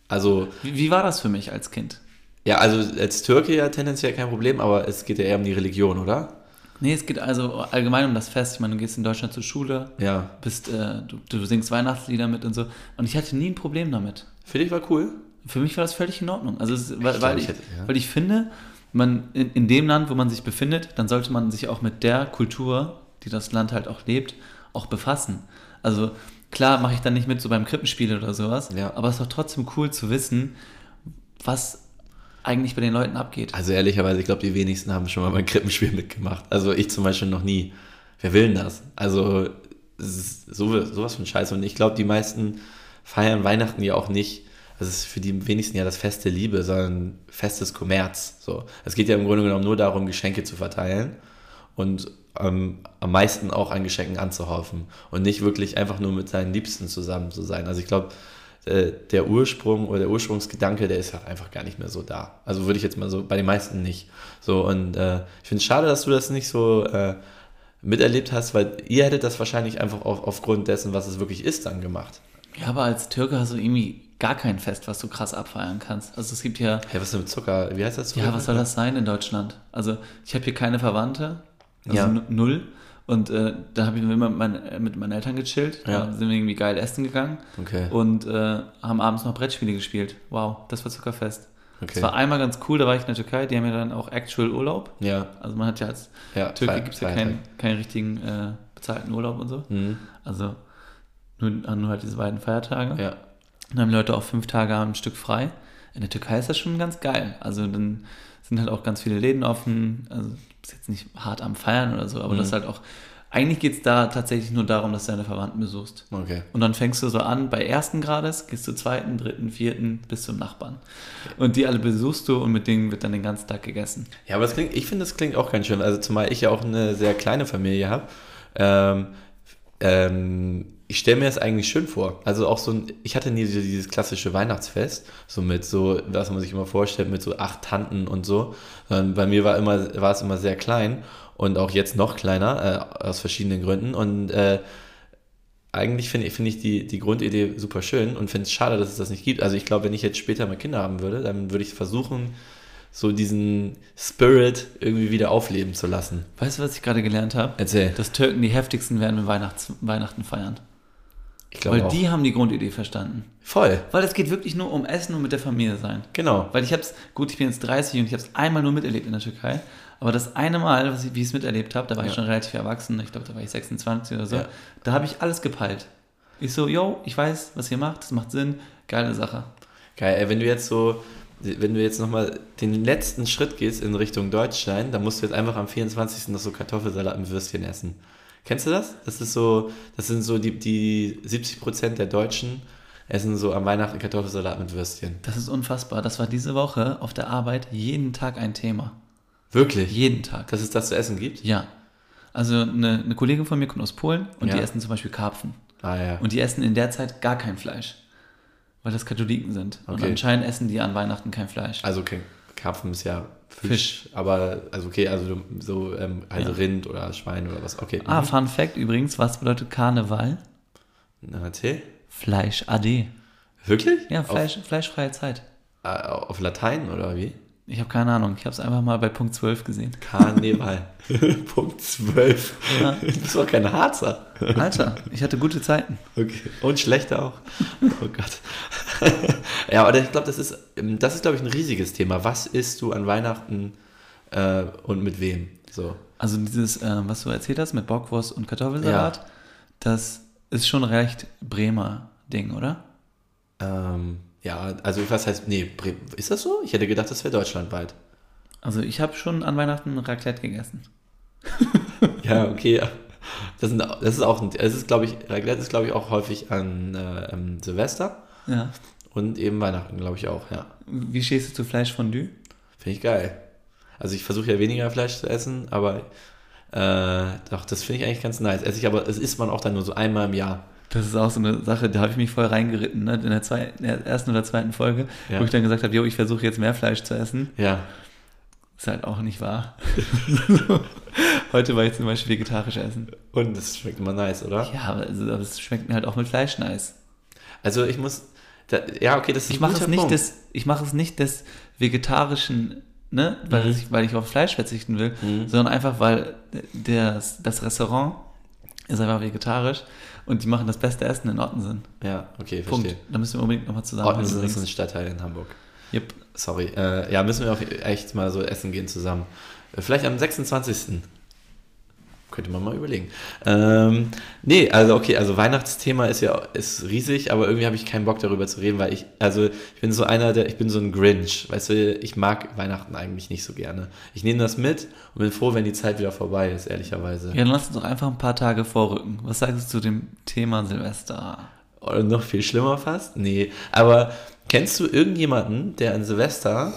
Also, Wie, wie war das für mich als Kind? Ja, also als Türke ja tendenziell kein Problem, aber es geht ja eher um die Religion, oder? Nee, es geht also allgemein um das Fest. Ich meine, du gehst in Deutschland zur Schule, Ja. bist, äh, du, du singst Weihnachtslieder mit und so. Und ich hatte nie ein Problem damit. Für dich war cool? Für mich war das völlig in Ordnung. Also, es, weil, glaub, weil, ich ich, hätte- ja. weil ich finde, man in, in dem Land, wo man sich befindet, dann sollte man sich auch mit der Kultur, die das Land halt auch lebt, auch befassen. Also klar mache ich dann nicht mit so beim Krippenspiel oder sowas, Ja. aber es ist doch trotzdem cool zu wissen, was eigentlich bei den Leuten abgeht. Also ehrlicherweise, ich glaube, die wenigsten haben schon mal beim Krippenspiel mitgemacht. Also ich zum Beispiel noch nie. Wer will denn das? Also so, sowas von Scheiße. Und ich glaube, die meisten feiern Weihnachten ja auch nicht. Das ist für die wenigsten ja das Fest der Liebe, sondern Fest des Kommerz. So. Es geht ja im Grunde genommen nur darum, Geschenke zu verteilen und ähm, am meisten auch an Geschenken anzuhaufen und nicht wirklich einfach nur mit seinen Liebsten zusammen zu sein. Also ich glaube, äh, der Ursprung oder der Ursprungsgedanke, der ist ja einfach gar nicht mehr so da. Also würde ich jetzt mal so, bei den meisten nicht. So, und äh, ich finde es schade, dass du das nicht so äh, miterlebt hast, weil ihr hättet das wahrscheinlich einfach auf, aufgrund dessen, was es wirklich ist, dann gemacht. Ja, aber als Türke hast du irgendwie gar kein Fest, was du krass abfeiern kannst. Also es gibt ja, Hey, was ist denn mit Zucker? Wie heißt das? ja, was soll das sein in Deutschland? Also ich habe hier keine Verwandte, also Ja. nu- null. Und äh, da habe ich immer mit, meinen- mit meinen Eltern gechillt, Ja. da sind wir irgendwie geil essen gegangen Okay. und äh, haben abends noch Brettspiele gespielt. Wow, das war Zuckerfest. Okay. Das war einmal ganz cool, da war ich in der Türkei, die haben ja dann auch Actual Urlaub. Ja, Also man hat ja als ja. Türke gibt es ja keinen, keinen richtigen äh, bezahlten Urlaub und so. Mhm. Also nur, nur halt diese beiden Feiertage. Ja. Dann haben Leute auch fünf Tage am Stück frei. In der Türkei ist das schon ganz geil. Also dann sind halt auch ganz viele Läden offen. Also du bist jetzt nicht hart am Feiern oder so, aber Mhm. das ist halt auch. Eigentlich geht es da tatsächlich nur darum, dass du deine Verwandten besuchst. Okay. Und dann fängst du so an, bei ersten Grades, gehst du zweiten, dritten, vierten bis zum Nachbarn. Und die alle besuchst du und mit denen wird dann den ganzen Tag gegessen. Ja, aber das klingt, ich finde, das klingt auch ganz schön. Also zumal ich ja auch eine sehr kleine Familie habe. Ähm, ähm, ich stelle mir das eigentlich schön vor. Also auch so ein, ich hatte nie so dieses klassische Weihnachtsfest, so mit so, was man sich immer vorstellt, mit so acht Tanten und so. Sondern bei mir war immer, war es immer sehr klein und auch jetzt noch kleiner, äh, aus verschiedenen Gründen. Und äh, eigentlich finde ich, finde ich die, die Grundidee super schön und finde es schade, dass es das nicht gibt. Also ich glaube, wenn ich jetzt später mal Kinder haben würde, dann würde ich versuchen, so diesen Spirit irgendwie wieder aufleben zu lassen. Weißt du, was ich gerade gelernt habe? Erzähl. Dass Türken die heftigsten werden, wenn Weihnachts Weihnachten feiern. Ich glaube Weil auch. die haben die Grundidee verstanden. Voll. Weil es geht wirklich nur um Essen und mit der Familie sein. Genau. Weil ich hab's, gut, ich bin jetzt 30 und ich habe es einmal nur miterlebt in der Türkei. Aber das eine Mal, ich, wie ich es miterlebt habe, da war ich Ja. schon relativ erwachsen, ich glaube, da war ich 26 oder so, Ja. da habe ich alles gepeilt. Ich so, yo, ich weiß, was ihr macht, das macht Sinn, geile Sache. Geil, ey, wenn du jetzt so, wenn du jetzt nochmal den letzten Schritt gehst in Richtung Deutschland, dann musst du jetzt einfach am 24. noch so Kartoffelsalat mit Würstchen essen. Kennst du das? Das ist so, das sind so die, die 70% der Deutschen essen so am Weihnachten Kartoffelsalat mit Würstchen. Das ist unfassbar. Das war diese Woche auf der Arbeit jeden Tag ein Thema. Wirklich? Jeden Tag. Dass es das zu essen gibt? Ja. Also eine, eine Kollegin von mir kommt aus Polen und Ja. die essen zum Beispiel Karpfen. Ah ja. Und die essen in der Zeit gar kein Fleisch. Weil das Katholiken sind. Und Okay. anscheinend essen die an Weihnachten kein Fleisch. Also okay, Karpfen ist ja Fisch, aber also okay, also so ähm, also Ja. Rind oder Schwein oder was. Okay. Ah, Mhm. Fun Fact übrigens, was bedeutet Karneval? Na, erzähl. Fleisch AD. Wirklich? Ja, Fleisch, fleischfreie Zeit. Auf, auf Latein oder wie? Ich habe keine Ahnung. Ich habe es einfach mal bei Punkt 12 gesehen. Karneval. Punkt 12. Ja. Bist doch kein Harzer. Alter, ich hatte gute Zeiten. Okay. Und schlechter auch. Oh Gott. ja, aber ich glaube, das ist, ähm, das ist, glaube ich, ein riesiges Thema. Was isst du an Weihnachten äh, und mit wem? So. Also dieses, ähm, was du erzählt hast mit Bockwurst und Kartoffelsalat, das ist schon recht Bremer Ding, oder? Ähm, ja, also was heißt, nee, ist das so? Ich hätte gedacht, das wäre deutschlandweit. Also ich habe schon an Weihnachten Raclette gegessen. Ja, okay. Das, sind, das ist auch, das ist, glaube ich, Raclette ist, glaube ich, auch häufig an äh, ähm, Silvester Ja. und eben Weihnachten, glaube ich auch, ja. Wie stehst du zu Fleischfondue? Finde ich geil. Also ich versuche ja weniger Fleisch zu essen, aber äh, doch, das finde ich eigentlich ganz nice. Esse ich aber, es isst man auch dann nur so einmal im Jahr. Das ist auch so eine Sache, da habe ich mich voll reingeritten, ne? in, der zwei, in der ersten oder zweiten Folge, Ja. wo ich dann gesagt habe, jo, ich versuche jetzt mehr Fleisch zu essen. Ja. Ist halt auch nicht wahr. Heute war ich zum Beispiel vegetarisch essen. Und das schmeckt immer nice, oder? Ja, aber also, es schmeckt mir halt auch mit Fleisch nice. Also ich muss, da, ja, okay, das ist Ich ein mache guter es nicht Punkt. des, ich mache es nicht des vegetarischen, ne, weil, Mhm. ich, weil ich auf Fleisch verzichten will, Mhm. sondern einfach, weil das, das Restaurant ist einfach vegetarisch und die machen das beste Essen in Ottensen. Ja, okay, Punkt. verstehe. Da müssen wir unbedingt nochmal zusammen Ottensen ist ein. Stadtteil in Hamburg. Yep. Sorry. Äh, ja, müssen wir auch echt mal so essen gehen zusammen. Vielleicht am 26. Könnte man mal überlegen. Ähm, nee, also okay, also Weihnachtsthema ist ja ist riesig, aber irgendwie habe ich keinen Bock darüber zu reden, weil ich, also ich bin so einer, der, ich bin so ein Grinch, weißt du, ich mag Weihnachten eigentlich nicht so gerne. Ich nehme das mit und bin froh, wenn die Zeit wieder vorbei ist, ehrlicherweise. Ja, dann lass uns doch einfach ein paar Tage vorrücken. Was sagst du zu dem Thema Silvester? Oder noch viel schlimmer fast? Nee, aber kennst du irgendjemanden, der an Silvester,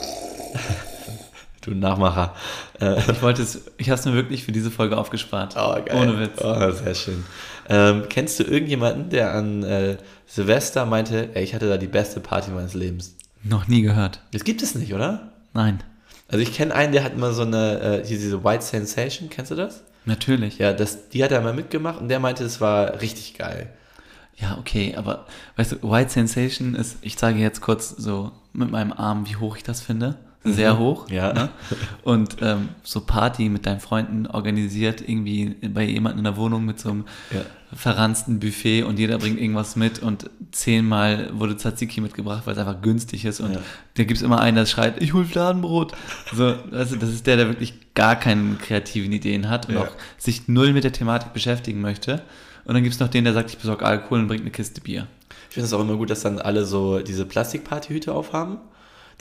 du Nachmacher, äh, Ich wollte es, ich habe es mir wirklich für diese Folge aufgespart. Oh, geil. Ohne Witz. Oh, sehr schön. Ähm, kennst du irgendjemanden, der an äh, Silvester meinte, ey, ich hatte da die beste Party meines Lebens? Noch nie gehört. Das gibt es nicht, oder? Nein. Also ich kenne einen, der hat immer so eine, äh, hier diese White Sensation, kennst du das? Natürlich. Ja, das, die hat er mal mitgemacht und der meinte, es war richtig geil. Ja, okay, aber weißt du, White Sensation ist, ich zeige jetzt kurz so mit meinem Arm, wie hoch ich das finde. Sehr hoch. Ja. Ne? Und ähm, so Party mit deinen Freunden organisiert, irgendwie bei jemandem in der Wohnung mit so einem Ja. verranzten Buffet und jeder bringt irgendwas mit und zehnmal wurde Tzatziki mitgebracht, weil es einfach günstig ist. Und Ja. da gibt es immer einen, der schreit, ich hol Fladenbrot. So, also das ist der, der wirklich gar keine kreativen Ideen hat und Ja. auch sich null mit der Thematik beschäftigen möchte. Und dann gibt es noch den, der sagt, ich besorge Alkohol und bringt eine Kiste Bier. Ich finde es auch immer gut, dass dann alle so diese Plastikpartyhüte aufhaben,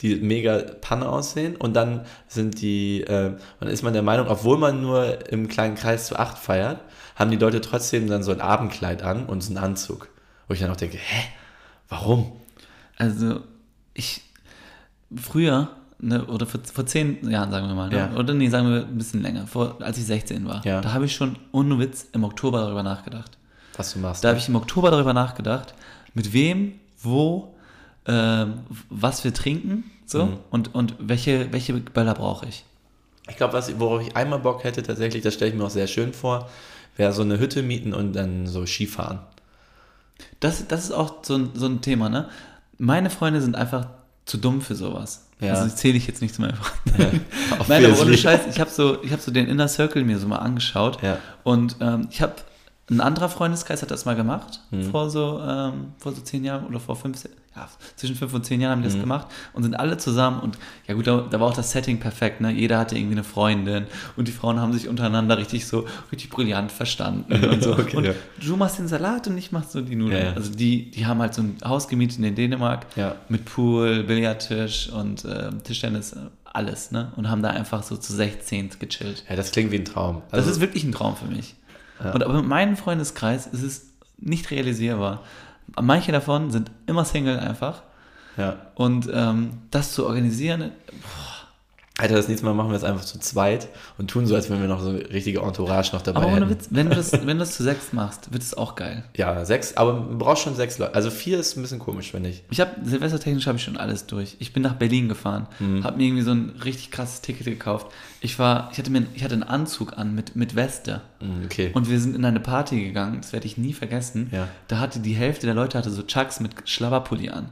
die mega Panne aussehen und dann sind die, äh, dann ist man der Meinung, obwohl man nur im kleinen Kreis zu acht feiert, haben die Leute trotzdem dann so ein Abendkleid an und so einen Anzug. Wo ich dann auch denke, hä? Warum? Also ich früher, ne, oder vor, vor zehn Jahren, sagen wir mal, ne, Ja. oder nee, sagen wir ein bisschen länger, vor, als ich 16 war, Ja. da habe ich schon ohne Witz im Oktober darüber nachgedacht. Was du machst. Da habe ich im Oktober darüber nachgedacht, mit wem, wo, ähm, was wir trinken, so, Mhm. und, und welche, welche Böller brauche ich. Ich glaube, was- worauf ich einmal Bock hätte tatsächlich, das stelle ich mir auch sehr schön vor, wäre so eine Hütte mieten und dann so Skifahren. Das, das ist auch so ein, so ein Thema, ne? Meine Freunde sind einfach zu dumm für sowas. Ja. Also zähle ich jetzt nicht zu meinen Freunden. Ja, Nein, aber ohne. Scheiß, ich habe so, ich hab so den Inner Circle mir so mal angeschaut. Ja. Und ähm, ich habe, ein anderer Freundeskreis hat das mal gemacht, Mhm. vor, so, ähm, vor so zehn Jahren oder vor fünf, ja, zwischen fünf und zehn Jahren haben die das Mhm. gemacht und sind alle zusammen. Und ja gut, da, da war auch das Setting perfekt. Ne? Jeder hatte irgendwie eine Freundin und die Frauen haben sich untereinander richtig so, richtig brillant verstanden. Und, so. Okay, und ja. du machst den Salat und ich mach so die Nudeln. Ja. Also die, die haben halt so ein Haus gemietet in Dänemark Ja. mit Pool, Billardtisch und ähm, Tischtennis, äh, alles, ne? Und haben da einfach so zu 16 gechillt. Ja, das klingt wie ein Traum. Das Also, ist wirklich ein Traum für mich. Ja. Und aber mit meinem Freundeskreis ist es nicht realisierbar. Manche davon sind immer Single einfach. ja. Und ähm, das zu organisieren, Alter, das nächste Mal machen wir es einfach zu zweit und tun so, als wenn wir noch so eine richtige Entourage noch dabei aber ohne hätten. Witz, wenn du, das, wenn du das zu sechs machst, wird es auch geil. Ja, sechs, aber man braucht schon sechs Leute. Also vier ist ein bisschen komisch, finde ich. Ich habe Silvestertechnisch habe ich schon alles durch. Ich bin nach Berlin gefahren, Mhm. habe mir irgendwie so ein richtig krasses Ticket gekauft. Ich war, ich hatte mir, ich hatte einen Anzug an mit mit Weste Mm, Okay. und wir sind in eine Party gegangen. Das werde ich nie vergessen. Ja. Da hatte die Hälfte der Leute hatte so Chucks mit Schlabberpulli an.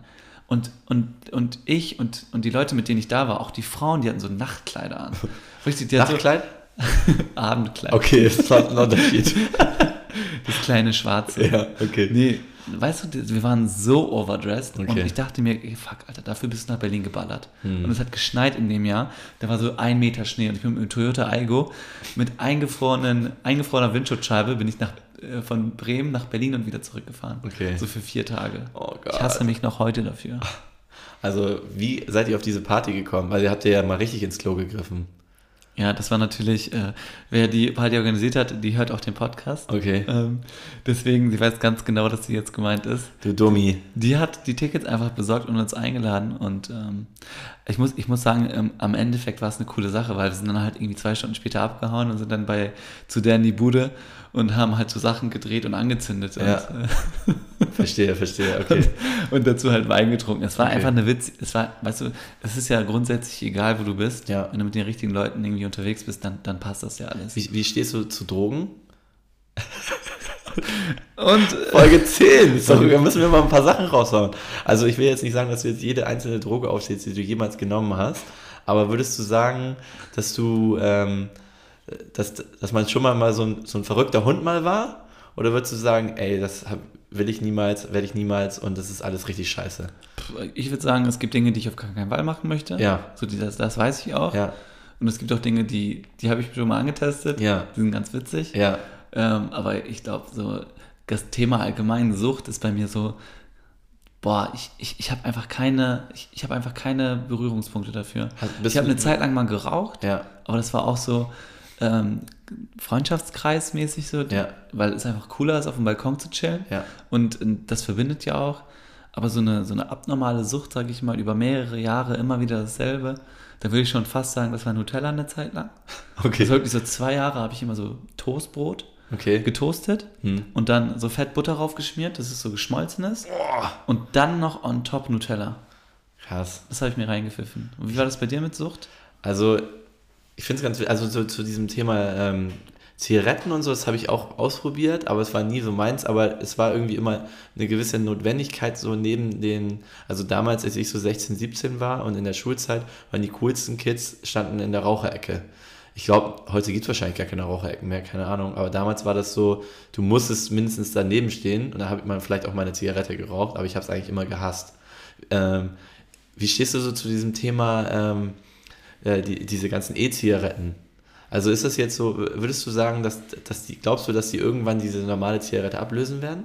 Und, und, und ich und, und die Leute, mit denen ich da war, auch die Frauen, die hatten so Nachtkleider an. Richtig, die hatten Nachtkleid? So Abendkleid. Okay, ist zwar ein Unterschied. Das kleine Schwarze. ja, okay. Nee, weißt du, wir waren so overdressed und Okay. ich dachte mir, ey, fuck, Alter, dafür bist du nach Berlin geballert. Hm. Und es hat geschneit in dem Jahr. Da war so ein Meter Schnee und ich bin mit dem Toyota Aigo mit eingefrorenen, eingefrorener Windschutzscheibe bin ich nach, von Bremen nach Berlin und wieder zurückgefahren. Okay. So für vier Tage. Oh Gott. Ich hasse mich noch heute dafür. Also, wie seid ihr auf diese Party gekommen? Weil ihr habt ja mal richtig ins Klo gegriffen. Ja, das war natürlich, äh, wer die Party organisiert hat, die hört auch den Podcast. Okay. Ähm, deswegen, sie weiß ganz genau, dass sie jetzt gemeint ist. Du Dummi. Die hat die Tickets einfach besorgt und uns eingeladen. Und ähm, ich, muss, ich muss sagen, ähm, am Endeffekt war es eine coole Sache, weil wir sind dann halt irgendwie zwei Stunden später abgehauen und sind dann bei zu der in die Bude und haben halt so Sachen gedreht und angezündet. Ja. Und, äh, Verstehe, verstehe, okay. und dazu halt Wein getrunken. Es war Okay. einfach eine Witz. Es war, weißt du, es ist ja grundsätzlich egal, wo du bist. Ja. Wenn du mit den richtigen Leuten irgendwie unterwegs bist, dann, dann passt das ja alles. Wie, wie stehst du zu Drogen? Und äh, Folge 10. Sorry, da müssen wir mal ein paar Sachen raushauen. Also ich will jetzt nicht sagen, dass du jetzt jede einzelne Droge aufstehst, die du jemals genommen hast. Aber würdest du sagen, dass du, ähm, dass, dass man schon mal, mal so, ein, so ein verrückter Hund mal war? Oder würdest du sagen, ey, das hab, will ich niemals, werde ich niemals und das ist alles richtig scheiße? ich würde sagen, es gibt Dinge, die ich auf gar keinen Fall machen möchte. Ja. So, das, das weiß ich auch. Ja, Und es gibt auch Dinge, die, die habe ich schon mal angetestet. Ja. Die sind ganz witzig. ja, Ähm, aber ich glaube, so das Thema allgemein Sucht ist bei mir so, boah, ich, ich, ich habe einfach keine, ich, ich habe einfach keine Berührungspunkte dafür. Hast- ich habe eine Zeit lang mal geraucht, ja, aber das war auch so ähm, Freundschaftskreismäßig so, Ja. weil es einfach cooler ist, auf dem Balkon zu chillen. ja. Und äh, das verbindet ja auch. Aber so eine, so eine abnormale Sucht, sage ich mal, über mehrere Jahre immer wieder dasselbe, da würde ich schon fast sagen, das war Nutella eine Zeit lang. Okay. Also wirklich so zwei Jahre habe ich immer so Toastbrot Okay. getoastet Hm. und dann so Fett Butter raufgeschmiert, dass es so geschmolzen ist. Und dann noch on top Nutella. Krass. Das habe ich mir reingepfiffen. Und wie war das bei dir mit Sucht? Also, ich finde es ganz, also so, zu diesem Thema ähm, Zigaretten und so, das habe ich auch ausprobiert, aber es war nie so meins, aber es war irgendwie immer eine gewisse Notwendigkeit, so neben den, also damals, als ich so 16, 17 war und in der Schulzeit, waren die coolsten Kids, standen in der Raucherecke. Ich glaube, heute gibt es wahrscheinlich gar keine Raucherecken mehr, keine Ahnung, aber damals war das so, du musstest mindestens daneben stehen und da habe ich mal vielleicht auch mal eine Zigarette geraucht, aber ich habe es eigentlich immer gehasst. Ähm, wie stehst du so zu diesem Thema, ähm, äh, die, diese ganzen E-Zigaretten. Also ist das jetzt so, würdest du sagen, dass, dass die, glaubst du, dass die irgendwann diese normale Zigarette ablösen werden?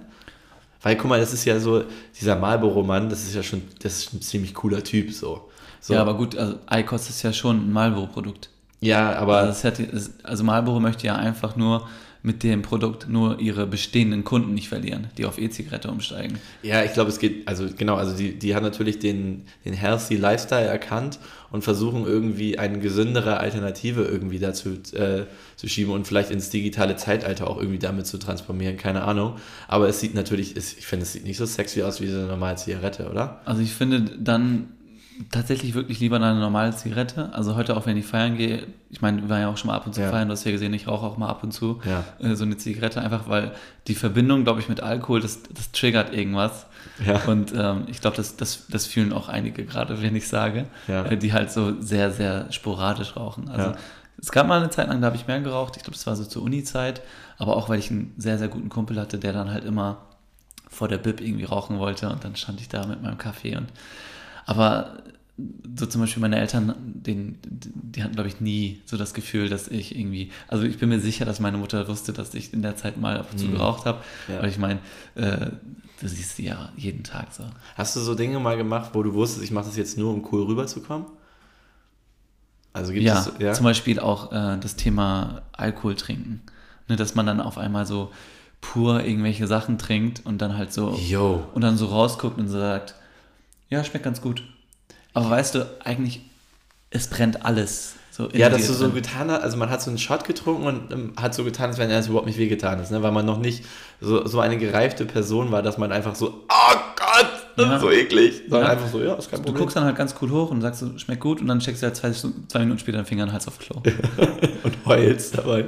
Weil, guck mal, das ist ja so, dieser Marlboro-Mann, das ist ja schon, das ist ein ziemlich cooler Typ, so. so. Ja, aber gut, also Eikos ist ja schon ein Marlboro-Produkt. ja, aber, Also, hat, also Marlboro möchte ja einfach nur mit dem Produkt nur ihre bestehenden Kunden nicht verlieren, die auf E-Zigarette umsteigen. ja, ich glaube, es geht, also genau, also die, die haben natürlich den, den healthy Lifestyle erkannt und versuchen irgendwie eine gesündere Alternative irgendwie dazu äh, zu schieben und vielleicht ins digitale Zeitalter auch irgendwie damit zu transformieren, keine Ahnung. Aber es sieht natürlich, es, ich finde, es sieht nicht so sexy aus wie so eine normale Zigarette, oder? Also ich finde, dann tatsächlich wirklich lieber eine normale Zigarette. Also heute auch, wenn ich feiern gehe, ich meine, wir waren ja auch schon mal ab und zu Ja. feiern, du hast ja gesehen, ich rauche auch mal ab und zu Ja. äh, so eine Zigarette, einfach weil die Verbindung, glaube ich, mit Alkohol, das, das triggert irgendwas. Ja. Und ähm, ich glaube, das, das, das fühlen auch einige gerade, wenn ich sage, äh, die halt so sehr, sehr sporadisch rauchen. Also es gab mal eine Zeit lang, da habe ich mehr geraucht. Ich glaube, das war so zur Uni-Zeit, aber auch, weil ich einen sehr, sehr guten Kumpel hatte, der dann halt immer vor der Bib irgendwie rauchen wollte und dann stand ich da mit meinem Kaffee und aber so zum Beispiel meine Eltern, den, die hatten, glaube ich, nie so das Gefühl, dass ich irgendwie, also ich bin mir sicher, dass meine Mutter wusste, dass ich in der Zeit mal ab und zu geraucht habe, Ja. weil ich meine, äh, du siehst sie ja jeden Tag so. Hast du so Dinge mal gemacht, wo du wusstest, ich mache das jetzt nur, um cool rüberzukommen? Also gibt Ja, es ja? zum Beispiel auch äh, das Thema Alkohol trinken. Ne, dass man dann auf einmal so pur irgendwelche Sachen trinkt und dann halt so Yo. und dann so rausguckt und so sagt, ja, schmeckt ganz gut. Aber weißt du, eigentlich, es brennt alles. So Ja, dass du so getan hast, also man hat so einen Shot getrunken und ähm, hat so getan, als wenn er es überhaupt nicht wehgetan ist, ne? weil man noch nicht so, so eine gereifte Person war, dass man einfach so, oh Gott, das Ja. ist so eklig, sondern Ja. einfach so, ja, ist kein Du Problem. guckst dann halt ganz cool hoch und sagst so, schmeckt gut und dann steckst du halt zwei, zwei Minuten später den Finger in den Hals auf Klo. und heulst dabei.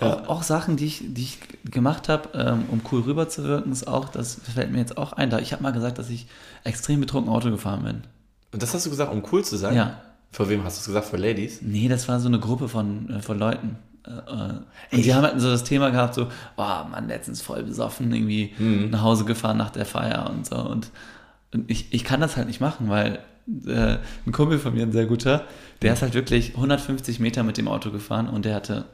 Auch, auch Sachen, die ich, die ich gemacht habe, ähm, um cool rüberzuwirken, ist auch, das fällt mir jetzt auch ein. Da ich habe mal gesagt, dass ich extrem betrunken Auto gefahren bin. Und das hast du gesagt, um cool zu sein? Ja. Vor wem hast du es gesagt? Vor Ladies? Nee, das war so eine Gruppe von, äh, von Leuten. Äh, äh, und die haben halt so das Thema gehabt, so, boah, Mann, letztens voll besoffen, irgendwie nach Hause gefahren nach der Feier und so. Und, und ich, ich kann das halt nicht machen, weil äh, ein Kumpel von mir, ein sehr guter, der ist halt wirklich 150 Meter mit dem Auto gefahren und der hatte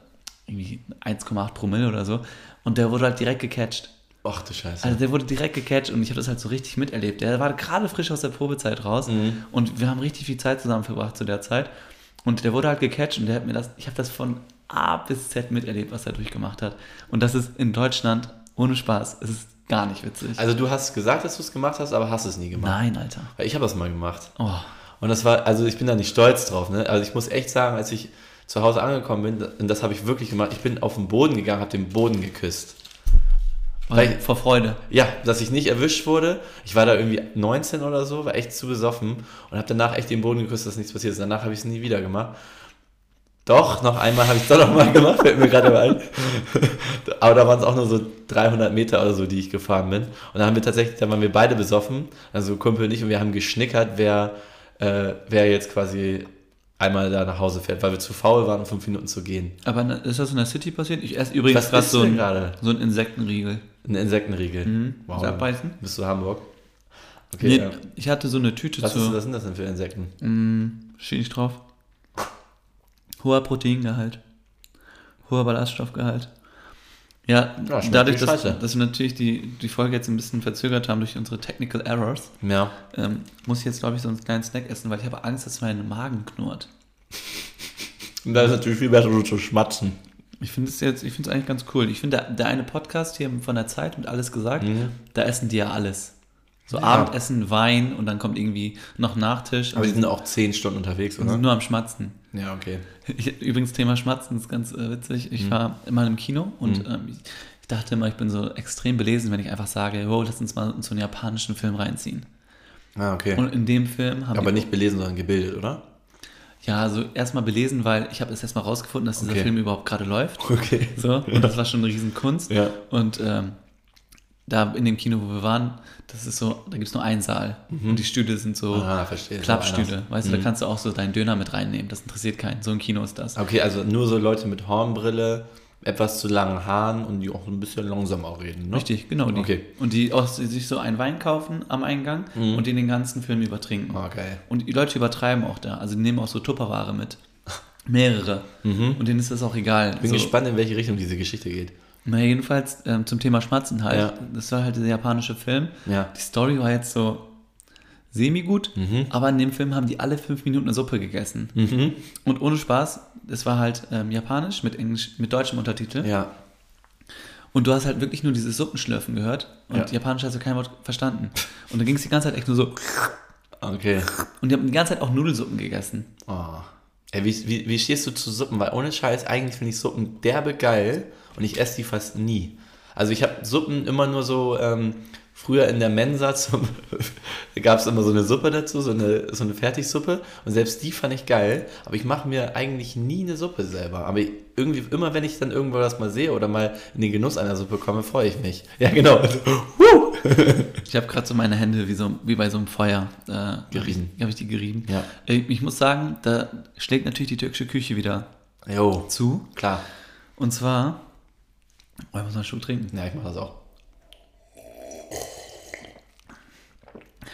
irgendwie 1,8 Promille oder so. Und der wurde halt direkt gecatcht. Ach du Scheiße. Also der wurde direkt gecatcht und ich habe das halt so richtig miterlebt. Der war gerade frisch aus der Probezeit raus und wir haben richtig viel Zeit zusammen verbracht zu der Zeit. Und der wurde halt gecatcht und der hat mir das, ich habe das von A bis Z miterlebt, was er durchgemacht hat. Und das ist in Deutschland ohne Spaß. Es ist gar nicht witzig. also du hast gesagt, dass du es gemacht hast, aber hast es nie gemacht. Nein, Alter. Ich habe das mal gemacht. Oh, Und das war, also ich bin da nicht stolz drauf, ne? Also ich muss echt sagen, als ich zu Hause angekommen bin, und das habe ich wirklich gemacht, ich bin auf den Boden gegangen, habe den Boden geküsst. Weil, vor Freude. Ja, dass ich nicht erwischt wurde. Ich war da irgendwie 19 oder so, war echt zu besoffen und habe danach echt den Boden geküsst, dass nichts passiert ist. Danach habe ich es nie wieder gemacht. Doch, noch einmal habe ich es doch noch mal gemacht, fällt mir gerade ein. Aber da waren es auch nur so 300 Meter oder so, die ich gefahren bin. Und dann haben wir tatsächlich, da waren wir beide besoffen, also Kumpel und ich, und wir haben geschnickert, wer, äh, wer jetzt quasi einmal da nach Hause fährt, weil wir zu faul waren, um fünf Minuten zu gehen. Aber ist das in der City passiert? Ich esse übrigens gerade so, ein- gerade? so ein Insektenriegel. Ein Insektenriegel. Mhm. Wow. Abbeißen? Bist du Hamburg? Okay, Nee, ja. Ich hatte so eine Tüte Was, zu. ist, was sind das denn für Insekten? Mm, steht nicht drauf. Hoher Proteingehalt. Hoher Ballaststoffgehalt. Ja, Ja, dadurch, dass, dass wir natürlich die, die Folge jetzt ein bisschen verzögert haben durch unsere Technical Errors, Ja. ähm, muss ich jetzt, glaube ich, so einen kleinen Snack essen, weil ich habe Angst, dass mein Magen knurrt. Und da ist natürlich viel besser, so zu schmatzen. Ich finde es jetzt, ich finde es eigentlich ganz cool. Ich finde, der, der eine Podcast hier von der Zeit mit alles gesagt, Mhm. da essen die ja alles. So Ja. Abendessen, Wein und dann kommt irgendwie noch Nachtisch. Aber die sind auch zehn Stunden unterwegs, und oder? sind nur am Schmatzen. Ja, okay. Ich, übrigens, Thema Schmatzen ist ganz äh, witzig. Mhm. Ich war immer im Kino und ähm, ich, dachte immer, ich bin so extrem belesen, wenn ich einfach sage, wow, lass uns mal in so einen japanischen Film reinziehen. Ah, okay. Und in dem Film haben Aber nicht belesen, sondern gebildet, oder? Ja, also erstmal belesen, weil ich habe es erstmal rausgefunden, dass dieser Okay. Film überhaupt gerade läuft. Okay. So, und das war schon eine Riesenkunst. Ja. Und ähm, da in dem Kino, wo wir waren, das ist so, da gibt es nur einen Saal. Und die Stühle sind so Ah, verstehe. Klappstühle. Weißt du, Mhm. da kannst du auch so deinen Döner mit reinnehmen. Das interessiert keinen. So ein Kino ist das. Okay, also nur so Leute mit Hornbrille, etwas zu langen Haaren und die auch ein bisschen langsamer reden, ne? Richtig, genau. Die. Okay. Und die auch sich so einen Wein kaufen am Eingang Mhm. und den den ganzen Film übertrinken. Ah, geil. Und die Leute übertreiben auch da. Also die nehmen auch so Tupperware mit. Mehrere. Und denen ist das auch egal. Mhm. Bin so. gespannt, in welche Richtung diese Geschichte geht. Na, jedenfalls ähm, zum Thema Schmatzen halt. Ja. Das war halt dieser japanische Film. Ja. Die Story war jetzt so semi-gut, Mhm. aber in dem Film haben die alle fünf Minuten eine Suppe gegessen. Mhm. Und ohne Spaß, das war halt ähm, japanisch mit Englisch, mit deutschem Untertitel. Ja. Und du hast halt wirklich nur dieses Suppenschlürfen gehört und Ja. japanisch hast du kein Wort verstanden. Und dann ging es die ganze Zeit echt nur so. Okay. Und die haben die ganze Zeit auch Nudelsuppen gegessen. Oh. Ey, wie, wie, wie stehst du zu Suppen? Weil ohne Scheiß, eigentlich finde ich Suppen derbe geil und ich esse die fast nie. Also ich habe Suppen immer nur so, ähm, früher in der Mensa gab es immer so eine Suppe dazu, so eine, so eine Fertigsuppe. Und selbst die fand ich geil. Aber ich mache mir eigentlich nie eine Suppe selber. Aber irgendwie, immer wenn ich dann irgendwo das mal sehe oder mal in den Genuss einer Suppe komme, freue ich mich. Ja, genau. Ich habe gerade so meine Hände wie, so, wie bei so einem Feuer äh, Gerieben. Habe ich die gerieben. Ja. Äh, Ich muss sagen, da schlägt natürlich die türkische Küche wieder Jo, zu. klar. Und zwar, oh, ich muss mal einen Schluck trinken. Ja, ich mache das auch.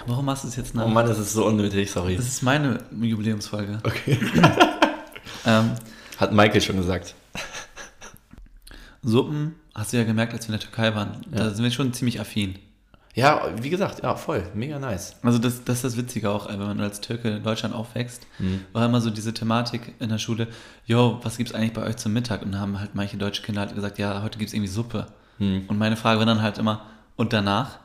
Warum machst du es jetzt nach? Oh Mann, das ist so unnötig, sorry. Das ist meine Jubiläumsfolge. Okay. Ähm, Hat Michael schon gesagt. Suppen, hast du ja gemerkt, als wir in der Türkei waren, da sind wir schon ziemlich affin. Ja, wie gesagt, ja, voll. Mega nice. Also das, das ist das Witzige auch, wenn man als Türke in Deutschland aufwächst, war immer so diese Thematik in der Schule, yo, was gibt's eigentlich bei euch zum Mittag? Und dann haben halt manche deutsche Kinder halt gesagt, ja, heute gibt's irgendwie Suppe. Und meine Frage war dann halt immer, und danach?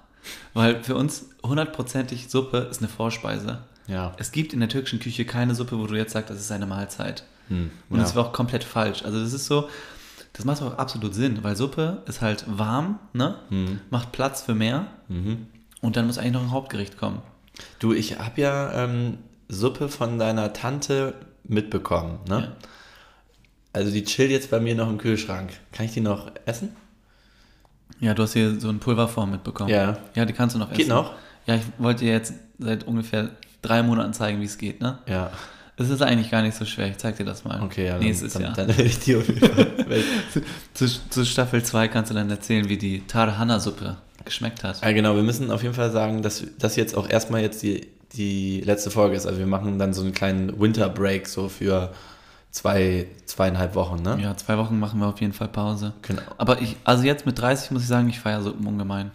Weil für uns hundertprozentig Suppe ist eine Vorspeise. Ja. Es gibt in der türkischen Küche keine Suppe, wo du jetzt sagst, das ist eine Mahlzeit. Und ja. das war auch komplett falsch. Also das ist so, das macht auch absolut Sinn, weil Suppe ist halt warm, ne? macht Platz für mehr und dann muss eigentlich noch ein Hauptgericht kommen. Du, ich habe ja ähm, Suppe von deiner Tante mitbekommen, ne? Ja. Also die chillt jetzt bei mir noch im Kühlschrank. Kann ich die noch essen? Ja, du hast hier so eine Pulverform mitbekommen. Ja. Ja, die kannst du noch essen. Geht noch? Ja, ich wollte dir jetzt seit ungefähr drei Monaten zeigen, wie es geht, ne? Ja. Es ist eigentlich gar nicht so schwer, ich zeig dir das mal. Okay, ja. Nächstes dann, Jahr. Dann ich die auf jeden Fall. Zu, zu Staffel 2 kannst du dann erzählen, wie die Tarhana-Suppe geschmeckt hat. ja, genau, wir müssen auf jeden Fall sagen, dass das jetzt auch erstmal jetzt die, die letzte Folge ist. Also wir machen dann so einen kleinen Winter Break so für zwei, zweieinhalb Wochen, ne? Ja, zwei Wochen machen wir auf jeden Fall Pause. Genau. Aber ich, also jetzt mit 30 muss ich sagen, ich feiere Suppen ungemein.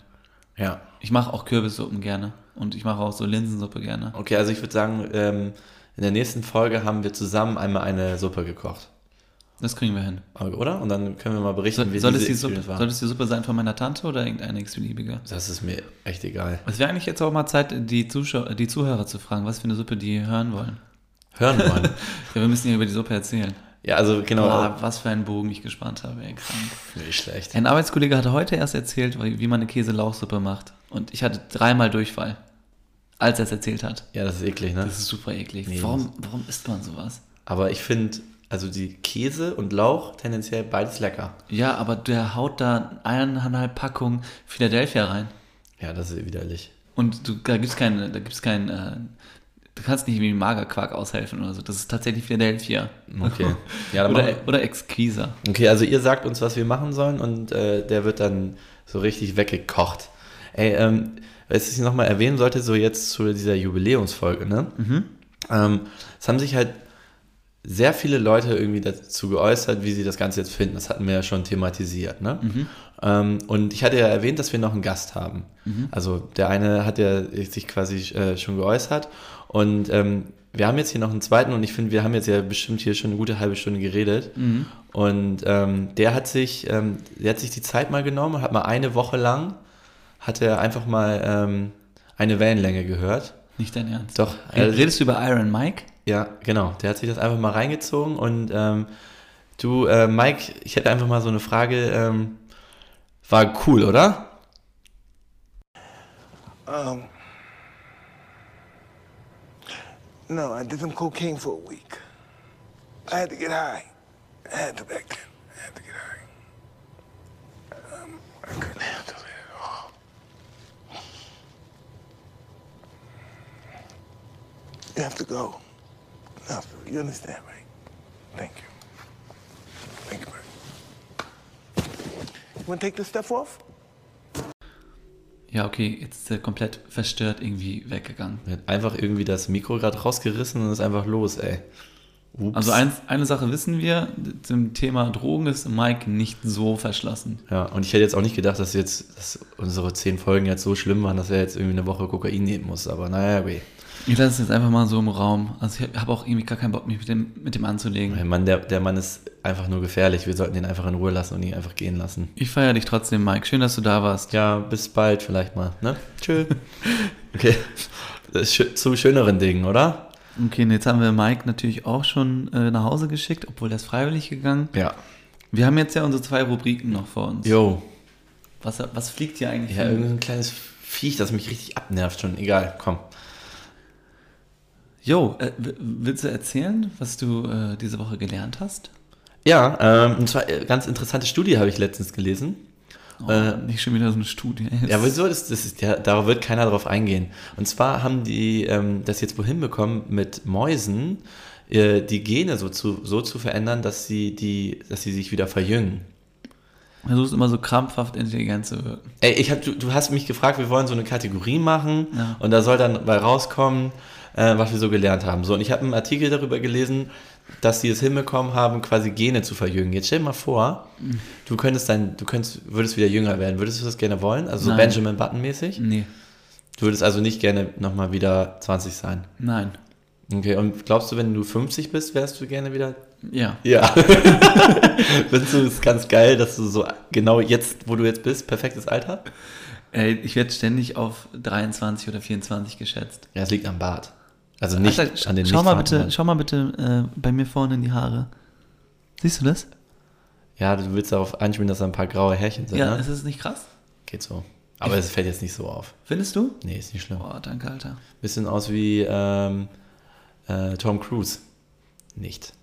Ja. Ich mache auch Kürbissuppen gerne. Und ich mache auch so Linsensuppe gerne. Okay, also ich würde sagen, ähm, in der nächsten Folge haben wir zusammen einmal eine Suppe gekocht. Das kriegen wir hin. Oder? Und dann können wir mal berichten, Soll, wie soll, es die Suppe, war. soll es die Suppe sein von meiner Tante oder irgendeine x-beliebige? Das ist mir echt egal. Es wäre eigentlich jetzt auch mal Zeit, die, Zuschauer, die Zuhörer zu fragen, was für eine Suppe die hören wollen. Hören wollen. Ja, wir müssen ja über die Suppe erzählen. ja, also genau. Boah, was für einen Bogen ich gespannt habe, ey, krank. Nicht schlecht. Ein Arbeitskollege hatte heute erst erzählt, wie man eine Käse-Lauchsuppe macht. Und ich hatte dreimal Durchfall, als er es erzählt hat. Ja, das ist eklig, ne? Das ist super eklig. Nee, warum, warum isst man sowas? Aber ich finde, also die Käse und Lauch tendenziell beides lecker. Ja, aber der haut da eineinhalb Packungen Philadelphia rein. Ja, das ist widerlich. Und du, da gibt's keine, da gibt's kein, äh, du kannst nicht wie Magerquark aushelfen oder so. Das ist tatsächlich Philadelphia. Okay. Ja, Oder, oder Exquisa. Okay, also ihr sagt uns, was wir machen sollen und äh, der wird dann so richtig weggekocht. Ey, ähm, was ich nochmal erwähnen sollte, so jetzt zu dieser Jubiläumsfolge, ne? Ähm, es haben sich halt sehr viele Leute irgendwie dazu geäußert, wie sie das Ganze jetzt finden. Das hatten wir ja schon thematisiert, ne? Ähm, und ich hatte ja erwähnt, dass wir noch einen Gast haben. Also der eine hat ja sich quasi äh, schon geäußert und ähm, wir haben jetzt hier noch einen zweiten und ich finde, wir haben jetzt ja bestimmt hier schon eine gute halbe Stunde geredet. Und ähm, der hat sich, ähm, der hat sich die Zeit mal genommen und hat mal eine Woche lang, hat er einfach mal ähm, eine Wellenlänge gehört. Nicht dein Ernst. Doch, äh, Redest du über Iron Mike? ja, genau. Der hat sich das einfach mal reingezogen und ähm, du, äh, Mike, ich hätte einfach mal so eine Frage. War cool, oder? Um, no, I did some cocaine for a week. I had to get high. I had to back then. I had to get high. Um, I couldn't handle it at all. You have to go. You. You understand, right? Thank you. Thank you. You to take this stuff off? Ja, okay, jetzt ist er komplett verstört irgendwie weggegangen. Er hat einfach irgendwie das Mikro gerade rausgerissen und ist einfach los, ey. Ups. Also eins, eine Sache wissen wir, zum Thema Drogen ist Mike nicht so verschlossen. Ja, und ich hätte jetzt auch nicht gedacht, dass jetzt dass unsere zehn Folgen jetzt so schlimm waren, dass er jetzt irgendwie eine Woche Kokain nehmen muss. Aber naja, weh. Ich lasse es jetzt einfach mal so im Raum. Also ich habe auch irgendwie gar keinen Bock, mich mit dem, mit dem anzulegen. Mein Mann, der, der Mann ist einfach nur gefährlich. Wir sollten ihn einfach in Ruhe lassen und ihn einfach gehen lassen. Ich feiere dich trotzdem, Mike. Schön, dass du da warst. Ja, bis bald vielleicht mal. Ne? Tschö. Okay. Das ist schö- zu schöneren Dingen, oder? Okay, und jetzt haben wir Mike natürlich auch schon äh, nach Hause geschickt, obwohl er ist freiwillig gegangen. Ja. Wir haben jetzt ja unsere zwei Rubriken noch vor uns. Jo. Was, was fliegt hier eigentlich? Ja, irgendein kleines Viech, das mich richtig abnervt schon. Egal, komm. Jo, äh, willst du erzählen, was du äh, diese Woche gelernt hast? Ja, ähm, und zwar äh, ganz interessante Studie habe ich letztens gelesen. Oh, nicht schon wieder so eine Studie. Ja, wieso? Das, das ist, ja, darauf wird keiner drauf eingehen. Und zwar haben die ähm, das jetzt wohin bekommen, mit Mäusen äh, die Gene so zu, so zu verändern, dass sie, die, dass sie sich wieder verjüngen. Versuchst immer so krampfhaft intelligent zu wirken. Ey, ich hab, du, du hast mich gefragt, wir wollen so eine Kategorie machen Ja. und da soll dann bei rauskommen, äh, was wir so gelernt haben. So, und ich habe einen Artikel darüber gelesen, dass sie es hinbekommen haben, quasi Gene zu verjüngen. Jetzt stell dir mal vor, du könntest dann, du könntest, würdest wieder jünger werden. Würdest du das gerne wollen? Also so Nein. Benjamin Button mäßig? Nee, Du würdest also nicht gerne nochmal wieder 20 sein. nein. Okay, und glaubst du, wenn du 50 bist, wärst du gerne wieder? Ja. Ja. Findest du es ganz geil, dass du so genau jetzt, wo du jetzt bist, perfektes Alter? Ey, ich werde ständig auf 23 oder 24 geschätzt. Ja, es liegt am Bart. Also nicht Alter, an den schau mal bitte, vorhandenen. schau mal bitte äh, bei mir vorne in die Haare. Siehst du das? Ja, du willst darauf anspielen, dass da ein paar graue Härchen sind, Ja, ne? ist es nicht krass? Geht so. Aber es fällt jetzt nicht so auf. Findest du? Nee, ist nicht schlimm. Boah, danke, Alter. Bisschen aus wie ähm, äh, Tom Cruise. Nicht.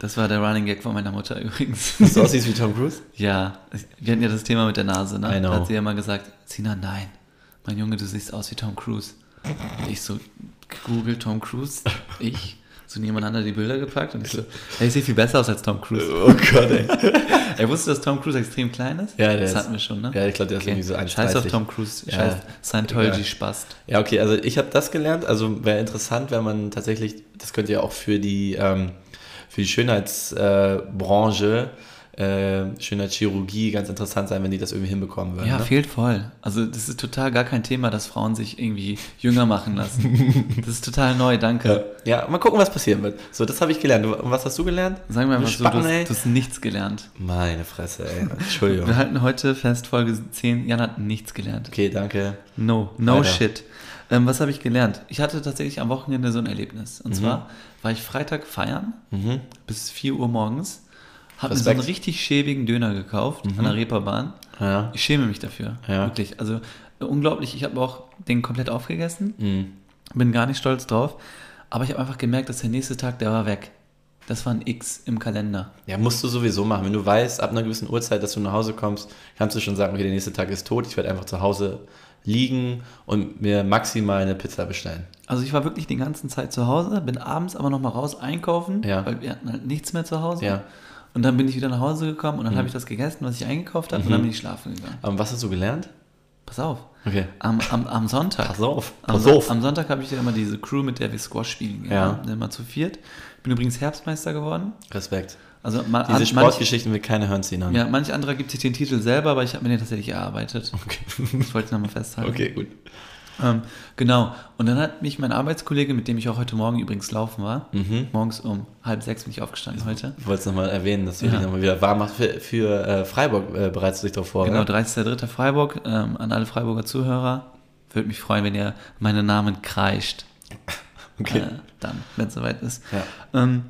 Das war der Running Gag von meiner Mutter übrigens. Dass du aussiehst wie Tom Cruise? ja, wir hatten ja das Thema mit der Nase, ne? I know. Da hat sie ja mal gesagt, Sina, nein, mein Junge, du siehst aus wie Tom Cruise. Und ich so, Google Tom Cruise, ich, so nebeneinander die Bilder gepackt und ich so, ey, ich sehe viel besser aus als Tom Cruise. Oh Gott, ey. Er wusste, dass Tom Cruise extrem klein ist? Ja, der das ist- hatten wir schon, ne? Ja, ich glaube, der ist irgendwie so 1,30. Scheiß auf Tom Cruise, Ja, scheiß egal. Scientology-Spast. Ja, okay, also ich habe das gelernt. Also wäre interessant, wenn man tatsächlich, das könnte ja auch für die, ähm, für die Schönheitsbranche, äh, äh, Schönheitschirurgie ganz interessant sein, wenn die das irgendwie hinbekommen würden. Ja, ne? fehlt voll. Also das ist total gar kein Thema, dass Frauen sich irgendwie jünger machen lassen. Das ist total neu, danke. Ja, mal gucken, was passieren wird. So, das habe ich gelernt. Und was hast du gelernt? Sagen wir einfach so, du hast, du hast nichts gelernt. Meine Fresse, ey. Entschuldigung. Wir halten heute fest, Folge 10, Jan hat nichts gelernt. Okay, danke. No, no Weiter. shit. Ähm, was habe ich gelernt? Ich hatte tatsächlich am Wochenende so ein Erlebnis. Mhm. Und zwar war ich Freitag feiern bis 4 Uhr morgens, habe mir so Respekt. einen richtig schäbigen Döner gekauft an der Reeperbahn. Ja. Ich schäme mich dafür. Ja. Wirklich. Also unglaublich. Ich habe auch den komplett aufgegessen. Mhm. Bin gar nicht stolz drauf. Aber ich habe einfach gemerkt, dass der nächste Tag, der war weg. Das war ein X im Kalender. Ja, musst du sowieso machen. Wenn du weißt, ab einer gewissen Uhrzeit, dass du nach Hause kommst, kannst du schon sagen, okay, der nächste Tag ist tot. Ich werde einfach zu Hause liegen und mir maximal eine Pizza bestellen. Also ich war wirklich die ganze Zeit zu Hause, bin abends aber noch mal raus einkaufen, Ja. weil wir hatten halt nichts mehr zu Hause. Ja. Mhm. Und dann bin ich wieder nach Hause gekommen und dann habe ich das gegessen, was ich eingekauft habe und dann bin ich schlafen gegangen. Aber was hast du gelernt? Pass auf. Okay. Am, am, am Sonntag. Pass auf. Am, Pass Son- auf. am Sonntag habe ich ja immer diese Crew, mit der wir Squash spielen. Ja. ne? Immer zu viert. Bin übrigens Herbstmeister geworden. Respekt. Also man, Diese manch, Sportgeschichten will keiner hören, Sinan. ja, manch anderer gibt sich den Titel selber, aber ich habe mir den tatsächlich erarbeitet. Okay. Das wollte ich nochmal festhalten. okay, gut. Ähm, genau. Und dann hat mich mein Arbeitskollege, mit dem ich auch heute Morgen übrigens laufen war, Mhm. morgens um halb sechs bin ich aufgestanden heute. Ich wollte es nochmal erwähnen, dass du Ja. dich nochmal wieder warm machst. Für, für äh, Freiburg äh, bereitest du dich darauf vor, Genau, ne? 30.03. Freiburg. Ähm, an alle Freiburger Zuhörer. Würde mich freuen, wenn ihr meinen Namen kreischt. Okay. Äh, dann, wenn es soweit ist. Ja. Ähm,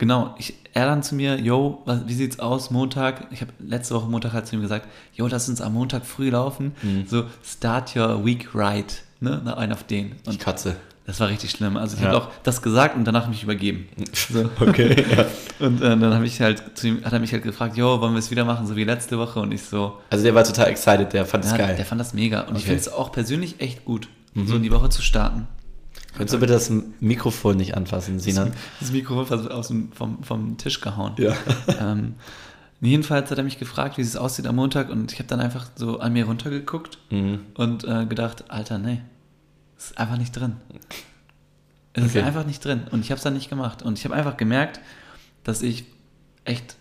genau, ich, er dann zu mir, yo, was, wie sieht's aus, Montag? Ich habe letzte Woche Montag halt zu ihm gesagt, yo, lass uns am Montag früh laufen. Mhm. So, start your week right. Ne? Na, Ein auf den. Ich Und kotze. das war richtig schlimm. Also ich Ja. habe auch das gesagt und danach mich übergeben. So. Okay, ja. Und äh, dann habe ich halt zu ihm, hat er mich halt gefragt, yo, wollen wir es wieder machen, so wie letzte Woche? Und ich so, Also der war total excited, der fand es ja, geil. der fand das mega. Und ich Okay. finde es auch persönlich echt gut, so in die Woche zu starten. Könntest du bitte das Mikrofon nicht anfassen, Sinan? Das Mikrofon aus dem, vom, vom Tisch gehauen. Ja. Ähm, jedenfalls hat er mich gefragt, wie es aussieht am Montag und ich habe dann einfach so an mir runtergeguckt Mhm. und äh, gedacht, Alter, nee, es ist einfach nicht drin. Es Okay. ist einfach nicht drin und ich habe es dann nicht gemacht und ich habe einfach gemerkt, dass ich echt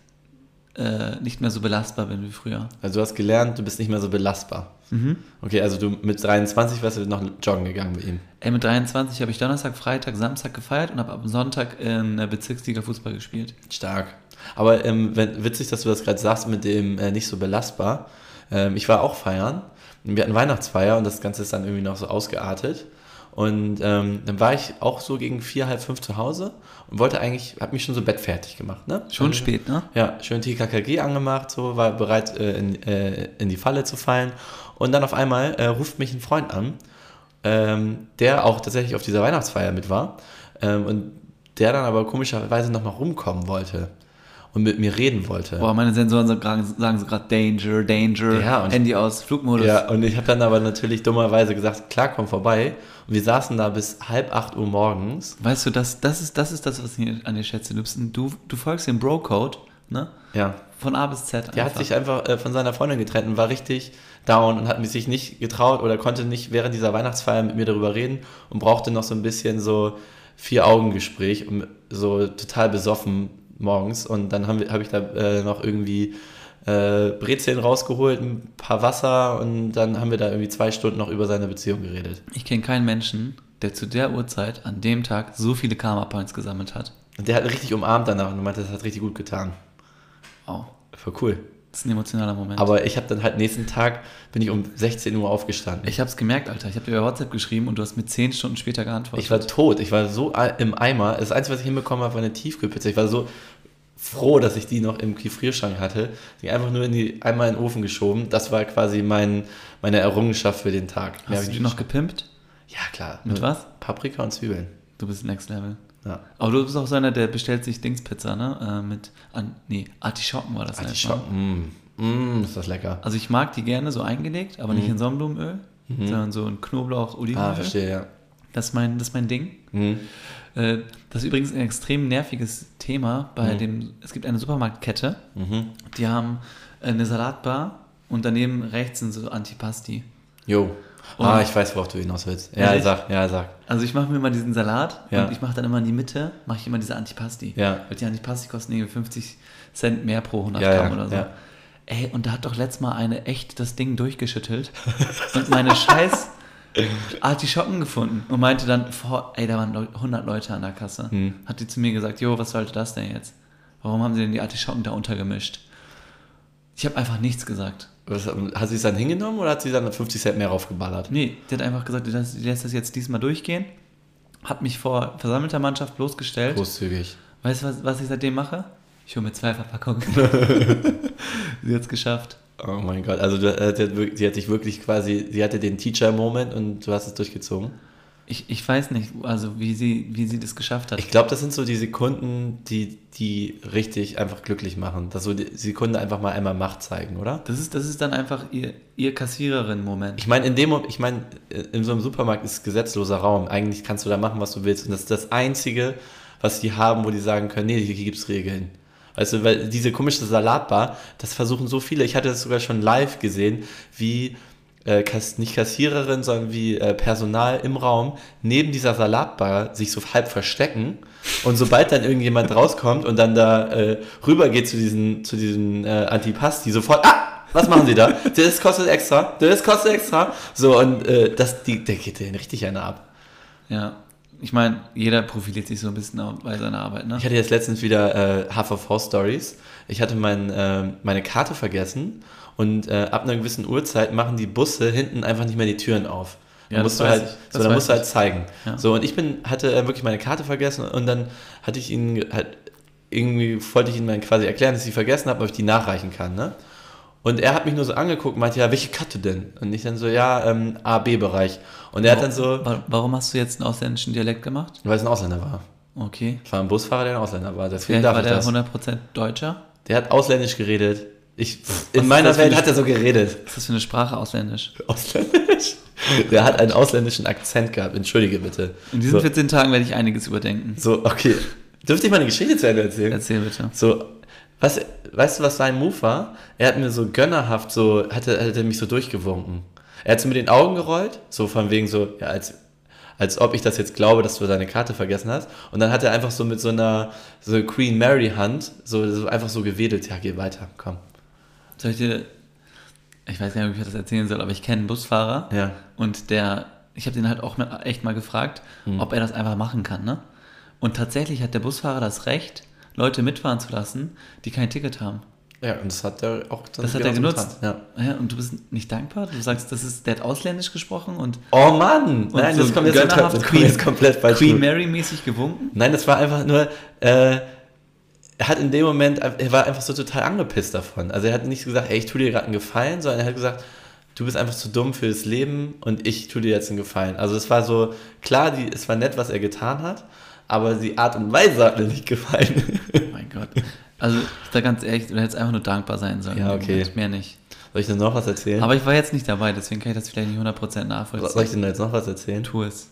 äh, nicht mehr so belastbar bin wie früher. Also du hast gelernt, du bist nicht mehr so belastbar. Mhm. Okay, also du mit 23 warst du noch joggen gegangen mit ihm. Ey, mit 23 habe ich Donnerstag, Freitag, Samstag gefeiert und habe am Sonntag in der Bezirksliga Fußball gespielt. Stark. Aber ähm, wenn, witzig, dass du das gerade sagst mit dem äh, nicht so belastbar. Ähm, ich war auch feiern. Wir hatten Weihnachtsfeier und das Ganze ist dann irgendwie noch so ausgeartet. Und ähm, dann war ich auch so gegen vier, halb fünf zu Hause und wollte eigentlich, habe mich schon so bettfertig gemacht. Ne? Schon Also- spät, ne? Ja, schön TKKG angemacht, so war bereit äh, in, äh, in die Falle zu fallen. Und dann auf einmal äh, ruft mich ein Freund an, ähm, der auch tatsächlich auf dieser Weihnachtsfeier mit war ähm, und der dann aber komischerweise nochmal rumkommen wollte und mit mir reden wollte. Boah, meine Sensoren sagen so gerade Danger, Danger, Ja, und- Handy aus, Flugmodus. Ja, und ich habe dann aber natürlich dummerweise gesagt, klar, komm vorbei. Und wir saßen da bis halb acht Uhr morgens. Weißt du, das, das, ist, das ist das, was ich an dir schätze. Du, du folgst dem Bro-Code, ne? Ja, Von A bis Z. Der hat sich einfach äh, von seiner Freundin getrennt und war richtig down und hat sich nicht getraut oder konnte nicht während dieser Weihnachtsfeier mit mir darüber reden und brauchte noch so ein bisschen so Vier-Augen-Gespräch, um so total besoffen morgens. Und dann habe hab ich da äh, noch irgendwie äh, Brezeln rausgeholt, ein paar Wasser und dann haben wir da irgendwie zwei Stunden noch über seine Beziehung geredet. Ich kenne keinen Menschen, der zu der Uhrzeit an dem Tag so viele Karma-Points gesammelt hat. Und der hat richtig umarmt danach und meinte, das hat richtig gut getan. Wow. Voll cool. Das ist ein emotionaler Moment. Aber ich habe dann halt nächsten Tag, bin ich um 16 Uhr aufgestanden. ich habe es gemerkt, Alter. Ich habe dir bei WhatsApp geschrieben und du hast mir zehn Stunden später geantwortet. Ich war tot, ich war so im Eimer. Das Einzige, was ich hinbekommen habe, war eine Tiefkühlpizza. Ich war so froh, dass ich die noch im Gefrierschrank hatte. Die einfach nur in die, einmal in den Ofen geschoben. Das war quasi mein, meine Errungenschaft für den Tag. Hast du die noch gepimpt? Ja, klar. Mit was? Paprika und Zwiebeln. Du bist Next Level. Ja. Aber du bist auch so einer, der bestellt sich Dingspizza, ne? Äh, mit, an, nee, Artischocken war das Mal. Artischocken. Mm, mm, ist das lecker. Also ich mag die gerne so eingelegt, aber nicht in Sonnenblumenöl, sondern so in Knoblauch, Olivenöl. Mhm. Ah, verstehe, ja. Das ist mein, das ist mein Ding. Mhm. Äh, das ist übrigens ein extrem nerviges Thema bei dem, es gibt eine Supermarktkette, Mhm. die haben eine Salatbar und daneben rechts sind so Antipasti. Jo. Und- Ah, ich weiß, worauf du hinaus willst. Ja, Ehrlich? sag, ja, sag. Also ich mache mir immer diesen Salat Ja. und ich mache dann immer in die Mitte, mache ich immer diese Antipasti. Ja. Weil die Antipasti kosten irgendwie 50 Cent mehr pro 100 Ja, ja, Gramm oder so. ja. Ey, und da hat doch letztes Mal eine echt das Ding durchgeschüttelt und meine scheiß Artischocken gefunden und meinte dann, vor, ey, da waren Leu 100 Leute an der Kasse. Hm. Hat die zu mir gesagt, jo, was sollte das denn jetzt? Warum haben sie denn die Artischocken da untergemischt? Ich habe einfach nichts gesagt. Was, hat sie es dann hingenommen oder hat sie dann 50 Cent mehr raufgeballert? Nee, die hat einfach gesagt, die lässt das jetzt diesmal durchgehen. Hat mich vor versammelter Mannschaft bloßgestellt. Großzügig. Weißt du, was, was ich seitdem mache? Ich hole mir zwei Verpackungen. sie hat es geschafft. Oh mein Gott, also du, äh, sie, hat, hat sich wirklich quasi, sie hatte den Teacher-Moment und du hast es durchgezogen. Ich, ich weiß nicht, also wie sie, wie sie das geschafft hat. Ich glaube, das sind so die Sekunden, die, die richtig einfach glücklich machen. Dass so die Sekunde einfach mal einmal Macht zeigen, oder? Das ist, das ist dann einfach ihr, ihr Kassiererin-Moment. Ich meine, in dem, ich meine, in so einem Supermarkt ist gesetzloser Raum. Eigentlich kannst du da machen, was du willst. Und das ist das Einzige, was die haben, wo die sagen können, nee, hier gibt es Regeln. Weißt du, weil diese komische Salatbar, das versuchen so viele. Ich hatte das sogar schon live gesehen, wie äh, nicht Kassiererin, sondern wie äh, Personal im Raum neben dieser Salatbar sich so halb verstecken. Und sobald dann irgendjemand rauskommt und dann da äh, rüber geht zu diesen, zu diesen äh, Antipasti, sofort, ah, was machen Sie da? Das kostet extra, das kostet extra. So, und äh, das, die, der geht denen richtig einer ab. Ja. Ich meine, jeder profiliert sich so ein bisschen bei seiner Arbeit, ne? Ich hatte jetzt letztens wieder äh, HVV-Stories. Ich hatte mein, äh, meine Karte vergessen und äh, ab einer gewissen Uhrzeit machen die Busse hinten einfach nicht mehr die Türen auf. Ja, Da das musst du halt, ich. so, da musst du halt ich. zeigen. Ja. So, und ich bin, hatte äh, wirklich meine Karte vergessen und dann hatte ich ihn halt, irgendwie wollte ich ihm dann quasi erklären, dass ich sie vergessen habe, ob ich die nachreichen kann, ne? Und er hat mich nur so angeguckt und meinte, ja, welche Karte denn? Und ich dann so, ja, ähm, A-B-Bereich. Und er hat dann so, Wa- Warum hast du jetzt einen ausländischen Dialekt gemacht? weil es ein Ausländer war. Okay. Es war ein Busfahrer, der ein Ausländer war. Deswegen Vielleicht darf war ich der das. 100% Deutscher? Der hat ausländisch geredet. Ich, in meiner Welt hat er so geredet. Was ist das für eine Sprache, ausländisch? Ausländisch? Der hat einen ausländischen Akzent gehabt. Entschuldige bitte. In diesen so, 14 Tagen werde ich einiges überdenken. so, okay. Dürfte ich mal eine Geschichte zu Ende erzählen? Erzähl bitte. So, was, weißt du, was sein Move war? Er hat mir so gönnerhaft so, hatte, hatte mich so durchgewunken. Er hat so mit den Augen gerollt, so von wegen so, ja, als, als ob ich das jetzt glaube, dass du deine Karte vergessen hast. Und dann hat er einfach so mit so einer so Queen Mary Hand so, so einfach so gewedelt. Ja, geh weiter, komm. Soll ich dir. Ich weiß gar nicht, ob ich das erzählen soll, aber ich kenne einen Busfahrer. Ja. Und der. Ich habe den halt auch mal, echt mal gefragt, Hm. ob er das einfach machen kann, ne? Und tatsächlich hat der Busfahrer das Recht, Leute mitfahren zu lassen, die kein Ticket haben. Ja, und das hat er auch dann Das hat er genauso genutzt. Ja. Ja, und du bist nicht dankbar? Du sagst, das ist, der hat ausländisch gesprochen und, Oh Mann! und Nein, so das kommt jetzt, gönnerhaft das kommt jetzt komplett falsch. Queen rüber. Mary mäßig gewunken. Nein, das war einfach nur, äh, er hat in dem Moment, er war einfach so total angepisst davon. Also er hat nicht gesagt, ey, ich tue dir gerade einen Gefallen, sondern er hat gesagt, du bist einfach zu dumm für das Leben und ich tue dir jetzt einen Gefallen. Also es war so, klar, die, es war nett, was er getan hat, aber die Art und Weise hat mir nicht gefallen. Oh mein Gott. Also, sag ganz ehrlich, du hättest einfach nur dankbar sein sollen. Ja, okay. Mehr nicht. Soll ich denn noch was erzählen? Aber ich war jetzt nicht dabei, deswegen kann ich das vielleicht nicht 100% Soll ich nachvollziehen. denn jetzt noch was erzählen? Tu es.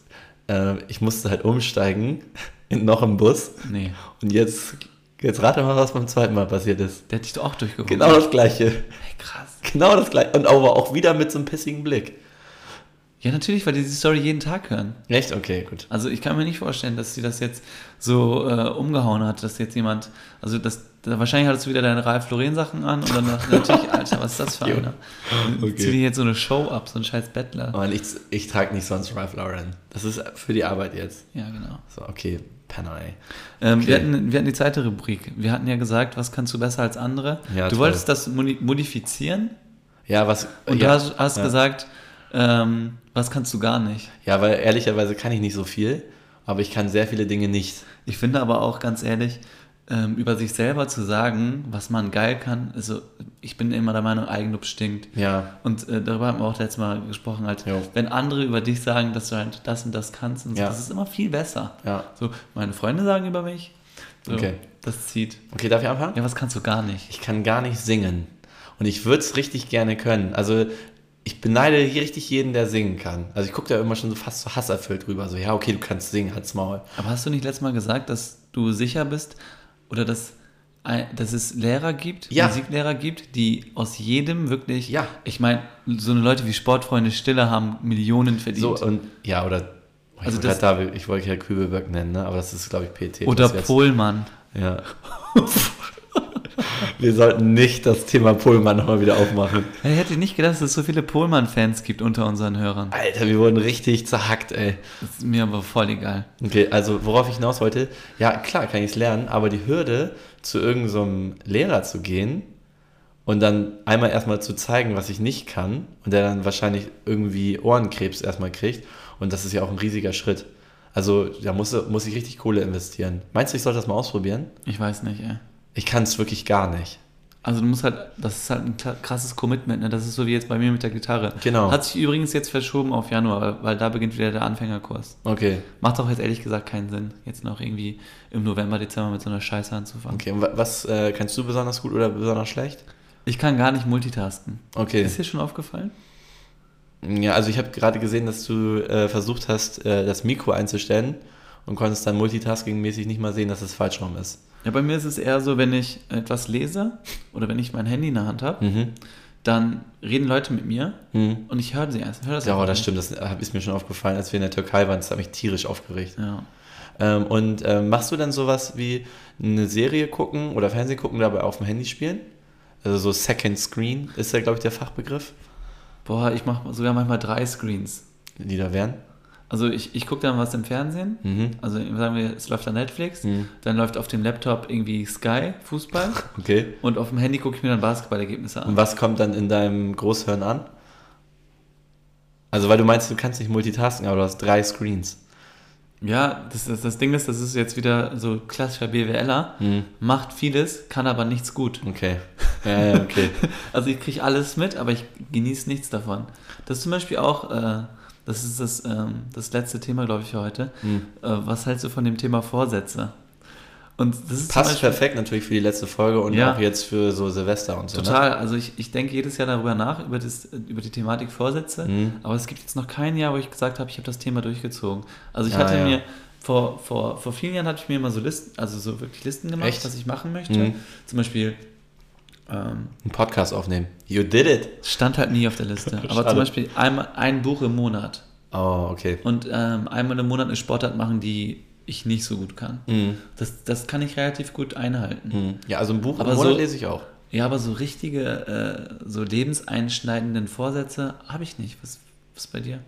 Äh, ich musste halt umsteigen in noch im Bus Nee. und jetzt, jetzt rate mal, was beim zweiten Mal passiert ist. Der hat dich doch auch durchgewunken. Genau das gleiche. Hey, krass. Genau das gleiche. Und aber auch wieder mit so einem pissigen Blick. Ja, natürlich, weil die diese Story jeden Tag hören. Echt? Okay, gut. Also ich kann mir nicht vorstellen, dass sie das jetzt so äh, umgehauen hat, dass jetzt jemand, also das, da, wahrscheinlich hattest du wieder deine Ralf Lauren Sachen an und dann dachte ich, natürlich, Alter, was ist das für einer? Okay. Zieh dir jetzt so eine Show ab, so ein scheiß Bettler. Aber ich, ich trage nicht sonst Ralph Lauren. Das ist für die Arbeit jetzt. Ja, genau. So, okay, Penner, ey. Ähm, Okay. wir, hatten, wir hatten die zweite Rubrik. Wir hatten ja gesagt, was kannst du besser als andere? Ja, du toll. wolltest das modi- modifizieren Ja, was. und ja, du hast, hast ja. gesagt, ähm, was kannst du gar nicht? Ja, weil ehrlicherweise kann ich nicht so viel, aber ich kann sehr viele Dinge nicht. Ich finde aber auch ganz ehrlich, ähm, über sich selber zu sagen, was man geil kann, also ich bin immer der Meinung, Eigenlob stinkt. Ja. Und äh, darüber haben wir auch letztes Mal gesprochen, halt, Jo. wenn andere über dich sagen, dass du halt das und das kannst, und so, Ja. das ist immer viel besser. Ja. So, meine Freunde sagen über mich, so, Okay. das zieht. Okay, darf ich anfangen? Ja, was kannst du gar nicht? Ich kann gar nicht singen. Und ich würde es richtig gerne können. Also ich beneide hier richtig jeden, der singen kann. Also ich gucke da immer schon so fast so hasserfüllt drüber. So, ja, okay, du kannst singen, halt's Maul. Aber hast du nicht letztes Mal gesagt, dass du sicher bist oder dass, dass es Lehrer gibt, Ja. Musiklehrer gibt, die aus jedem wirklich, Ja. ich meine, so eine Leute wie Sportfreunde Stille haben Millionen verdient. So, und ja, oder. Ich Also wollte das- da, ich wollte ja Kübelberg nennen, ne? aber das ist, glaube ich, PT. oder Pohlmann. Ja. Wir sollten nicht das Thema Pullman nochmal wieder aufmachen. Ich hätte nicht gedacht, dass es so viele Pohlmann-Fans gibt unter unseren Hörern. Alter, wir wurden richtig zerhackt, ey. Das ist mir aber voll egal. Okay, also worauf ich hinaus wollte, ja klar kann ich es lernen, aber die Hürde, zu irgendeinem so Lehrer zu gehen und dann einmal erstmal zu zeigen, was ich nicht kann und der dann wahrscheinlich irgendwie Ohrenkrebs erstmal kriegt und das ist ja auch ein riesiger Schritt. Also da muss, muss ich richtig Kohle investieren. Meinst du, ich soll das mal ausprobieren? Ich weiß nicht, ey. Ich kann es wirklich gar nicht. Also du musst halt, das ist halt ein krasses Commitment, ne? Das ist so wie jetzt bei mir mit der Gitarre. Genau. Hat sich übrigens jetzt verschoben auf Januar, weil da beginnt wieder der Anfängerkurs. Okay, Macht auch jetzt ehrlich gesagt keinen Sinn, jetzt noch irgendwie im November, Dezember mit so einer Scheiße anzufangen. okay. Und wa- was äh, kannst du besonders gut oder besonders schlecht? Ich kann gar nicht multitasken. Okay. Ist dir schon aufgefallen? Ja, also ich habe gerade gesehen, dass du äh, versucht hast, äh, das Mikro einzustellen und konntest dann multitasking-mäßig nicht mal sehen, dass es falsch rum ist. Ja, bei mir ist es eher so, wenn ich etwas lese oder wenn ich mein Handy in der Hand habe, Mhm. dann reden Leute mit mir Mhm. und ich höre sie erst. Hör das Ja, das nicht. stimmt, das hab- ist mir schon aufgefallen, als wir in der Türkei waren, das hat mich tierisch aufgeregt. Ja. Ähm, und ähm, machst du dann sowas wie eine Serie gucken oder Fernsehen gucken, dabei auf dem Handy spielen? Also so Second Screen ist ja, glaube ich, der Fachbegriff, Boah, ich mache sogar manchmal drei Screens. die da wären. Also ich, ich gucke dann was im Fernsehen. Mhm. Also sagen wir, es läuft da Netflix, Mhm. dann läuft auf dem Laptop irgendwie Sky, Fußball Okay. und auf dem Handy gucke ich mir dann Basketballergebnisse an. Und was kommt dann in deinem Großhirn an? Also, weil du meinst, du kannst nicht multitasken, aber du hast drei Screens. Ja, das, das, das Ding ist, das ist jetzt wieder so klassischer BWLer, Mhm. macht vieles, kann aber nichts gut. Okay. Ja, ja, okay. Also ich kriege alles mit, aber ich genieße nichts davon. Das ist zum Beispiel auch, äh, das ist das, ähm, das letzte Thema, glaube ich, für heute. Mhm. Äh, was hältst du von dem Thema Vorsätze? Und das ist Passt Beispiel- perfekt natürlich für die letzte Folge und Ja. auch jetzt für so Silvester und so. Total, also ich, ich denke jedes Jahr darüber nach, über, das, über die Thematik Vorsätze, Mhm. aber es gibt jetzt noch kein Jahr, wo ich gesagt habe, ich habe das Thema durchgezogen. Also ich Ah, hatte ja. mir, vor, vor, vor vielen Jahren hatte ich mir immer so Listen, also so wirklich Listen gemacht, Echt? was ich machen möchte. Mhm. Zum Beispiel ähm, Ne? Einen Podcast aufnehmen. You did it. stand halt nie auf der Liste, aber Schade. zum Beispiel einmal ein Buch im Monat Oh, okay. und ähm, einmal im Monat eine Sportart machen, die ich nicht so gut kann. Mhm. Das, das kann ich relativ gut einhalten. Mhm. Ja, also ein Buch Aber im Monat so- lese ich auch. Ja, aber so richtige, äh, so lebenseinschneidenden Vorsätze habe ich nicht. Was, was bei dir?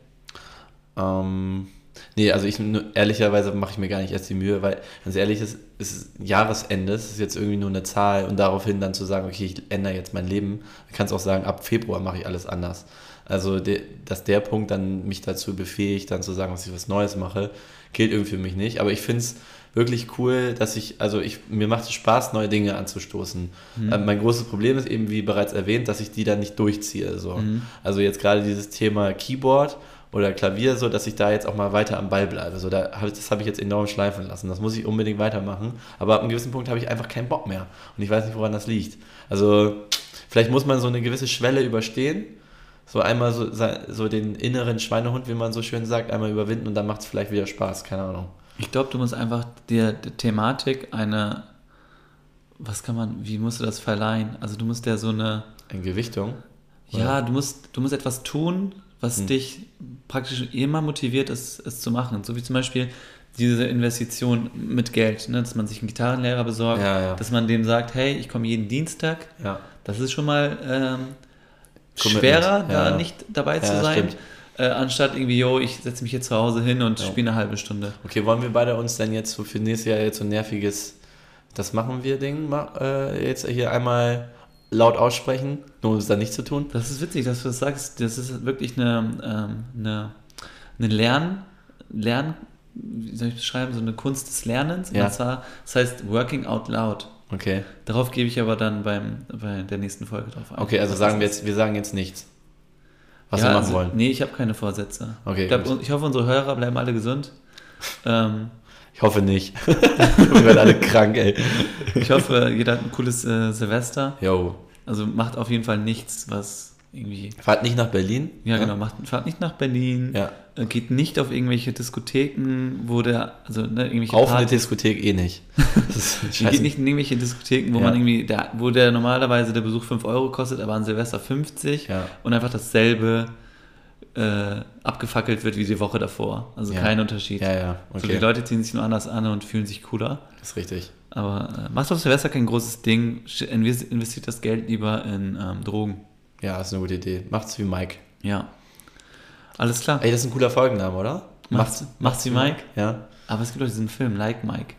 Ähm, Nee, also ich ehrlicherweise mache ich mir gar nicht erst die Mühe, weil ganz ehrlich, es ist Jahresende, es ist jetzt irgendwie nur eine Zahl und daraufhin dann zu sagen, okay, ich ändere jetzt mein Leben, du kannst auch sagen, ab Februar mache ich alles anders. Also, de, dass der Punkt dann mich dazu befähigt, dann zu sagen, dass ich was Neues mache, gilt irgendwie für mich nicht. Aber ich finde es wirklich cool, dass ich, also ich, mir macht es Spaß, neue Dinge anzustoßen. Mhm. Ähm, mein großes Problem ist eben, wie bereits erwähnt, dass ich die dann nicht durchziehe. So. Mhm. Also jetzt gerade dieses Thema Keyboard oder Klavier, so dass ich da jetzt auch mal weiter am Ball bleibe. So, da hab, das habe ich jetzt enorm schleifen lassen. Das muss ich unbedingt weitermachen. Aber ab einem gewissen Punkt habe ich einfach keinen Bock mehr. Und ich weiß nicht, woran das liegt. Also vielleicht muss man so eine gewisse Schwelle überstehen. So einmal so, so den inneren Schweinehund, wie man so schön sagt, einmal überwinden und dann macht es vielleicht wieder Spaß. Keine Ahnung. Ich glaube, du musst einfach der, der Thematik eine, was kann man, wie musst du das verleihen? Also du musst ja so eine... Eine Gewichtung? Ja, du musst, du musst etwas tun, was hm. dich praktisch immer motiviert, es, es zu machen. So wie zum Beispiel diese Investition mit Geld, ne? dass man sich einen Gitarrenlehrer besorgt, ja, ja. dass man dem sagt, hey, ich komme jeden Dienstag. Ja. Das ist schon mal ähm, schwerer, da nicht dabei zu sein. Äh, anstatt irgendwie, yo, ich setze mich hier zu Hause hin und spiele eine halbe Stunde. Okay, wollen wir beide uns denn jetzt so für nächstes Jahr jetzt so ein nerviges, das machen wir Ding, äh, jetzt hier einmal laut aussprechen, nur um es dann nicht zu tun. Das ist witzig, dass du das sagst. Das ist wirklich eine, ähm, eine, eine Lern, Lern, wie soll ich beschreiben, so eine Kunst des Lernens. Ja. Und zwar, das heißt Working Out Loud. Okay. Darauf gebe ich aber dann beim, bei der nächsten Folge drauf ein. Okay, also sagen wir jetzt, wir sagen jetzt nichts. Was ja, wir machen also, wollen. Nee, ich habe keine Vorsätze. Okay. Ich, glaub, ich, hoffe, unsere Hörer bleiben alle gesund. Ähm, ich hoffe nicht. wir werden alle krank, ey. Ich hoffe, jeder hat ein cooles äh, Silvester. Jo. Also macht auf jeden Fall nichts, was irgendwie. Fahrt nicht nach Berlin. Ja, ja? genau. Macht, fahrt nicht nach Berlin. Ja. Äh, geht nicht auf irgendwelche Diskotheken, wo der. Also, ne, irgendwelche auf Partys. eine Diskothek eh nicht. geht nicht in irgendwelche Diskotheken, wo ja. man irgendwie. Der, wo der normalerweise der Besuch 5 Euro kostet, aber an Silvester 50 ja. und einfach dasselbe äh, abgefackelt wird wie die Woche davor. Also ja. kein Unterschied. Ja, ja. Okay. So, die Leute ziehen sich nur anders an und fühlen sich cooler. Das ist richtig. Aber äh, macht auf Silvester kein großes Ding. Investiert das Geld lieber in ähm, Drogen. Ja, ist eine gute Idee. Macht's wie Mike. Ja. Alles klar. Ey, das ist ein cooler Folgenname, oder? Macht's, macht's, macht's wie Mike? Ja. Aber es gibt auch diesen Film, Like Mike.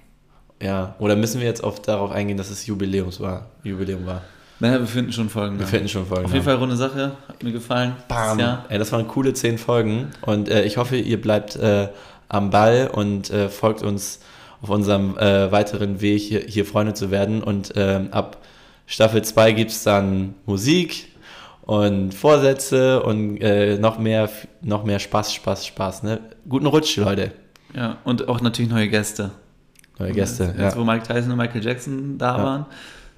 Ja, oder müssen wir jetzt auf, darauf eingehen, dass es Jubiläums war, Jubiläum war? Naja, wir finden schon Folgen. Wir finden schon Folgen. Auf jeden Fall runde Sache, hat mir gefallen. Bam. Ja. Ey, das waren coole zehn Folgen und äh, ich hoffe, ihr bleibt äh, am Ball und äh, folgt uns auf unserem äh, weiteren Weg, hier, hier, Freunde zu werden. Und ähm, ab Staffel 2 gibt es dann Musik und Vorsätze und äh, noch, mehr, noch mehr Spaß, Spaß, Spaß. Ne? Guten Rutsch, Leute. Ja, und auch natürlich neue Gäste. Neue Gäste, jetzt, ja. Jetzt, wo Mike Tyson und Michael Jackson da ja. waren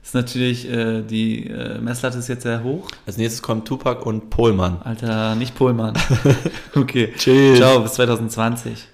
ist natürlich, äh, die äh, Messlatte ist jetzt sehr hoch. Als nächstes kommt Tupac und Pohlmann. Alter, nicht Pohlmann. okay. Tschüss. Ciao, bis 2020.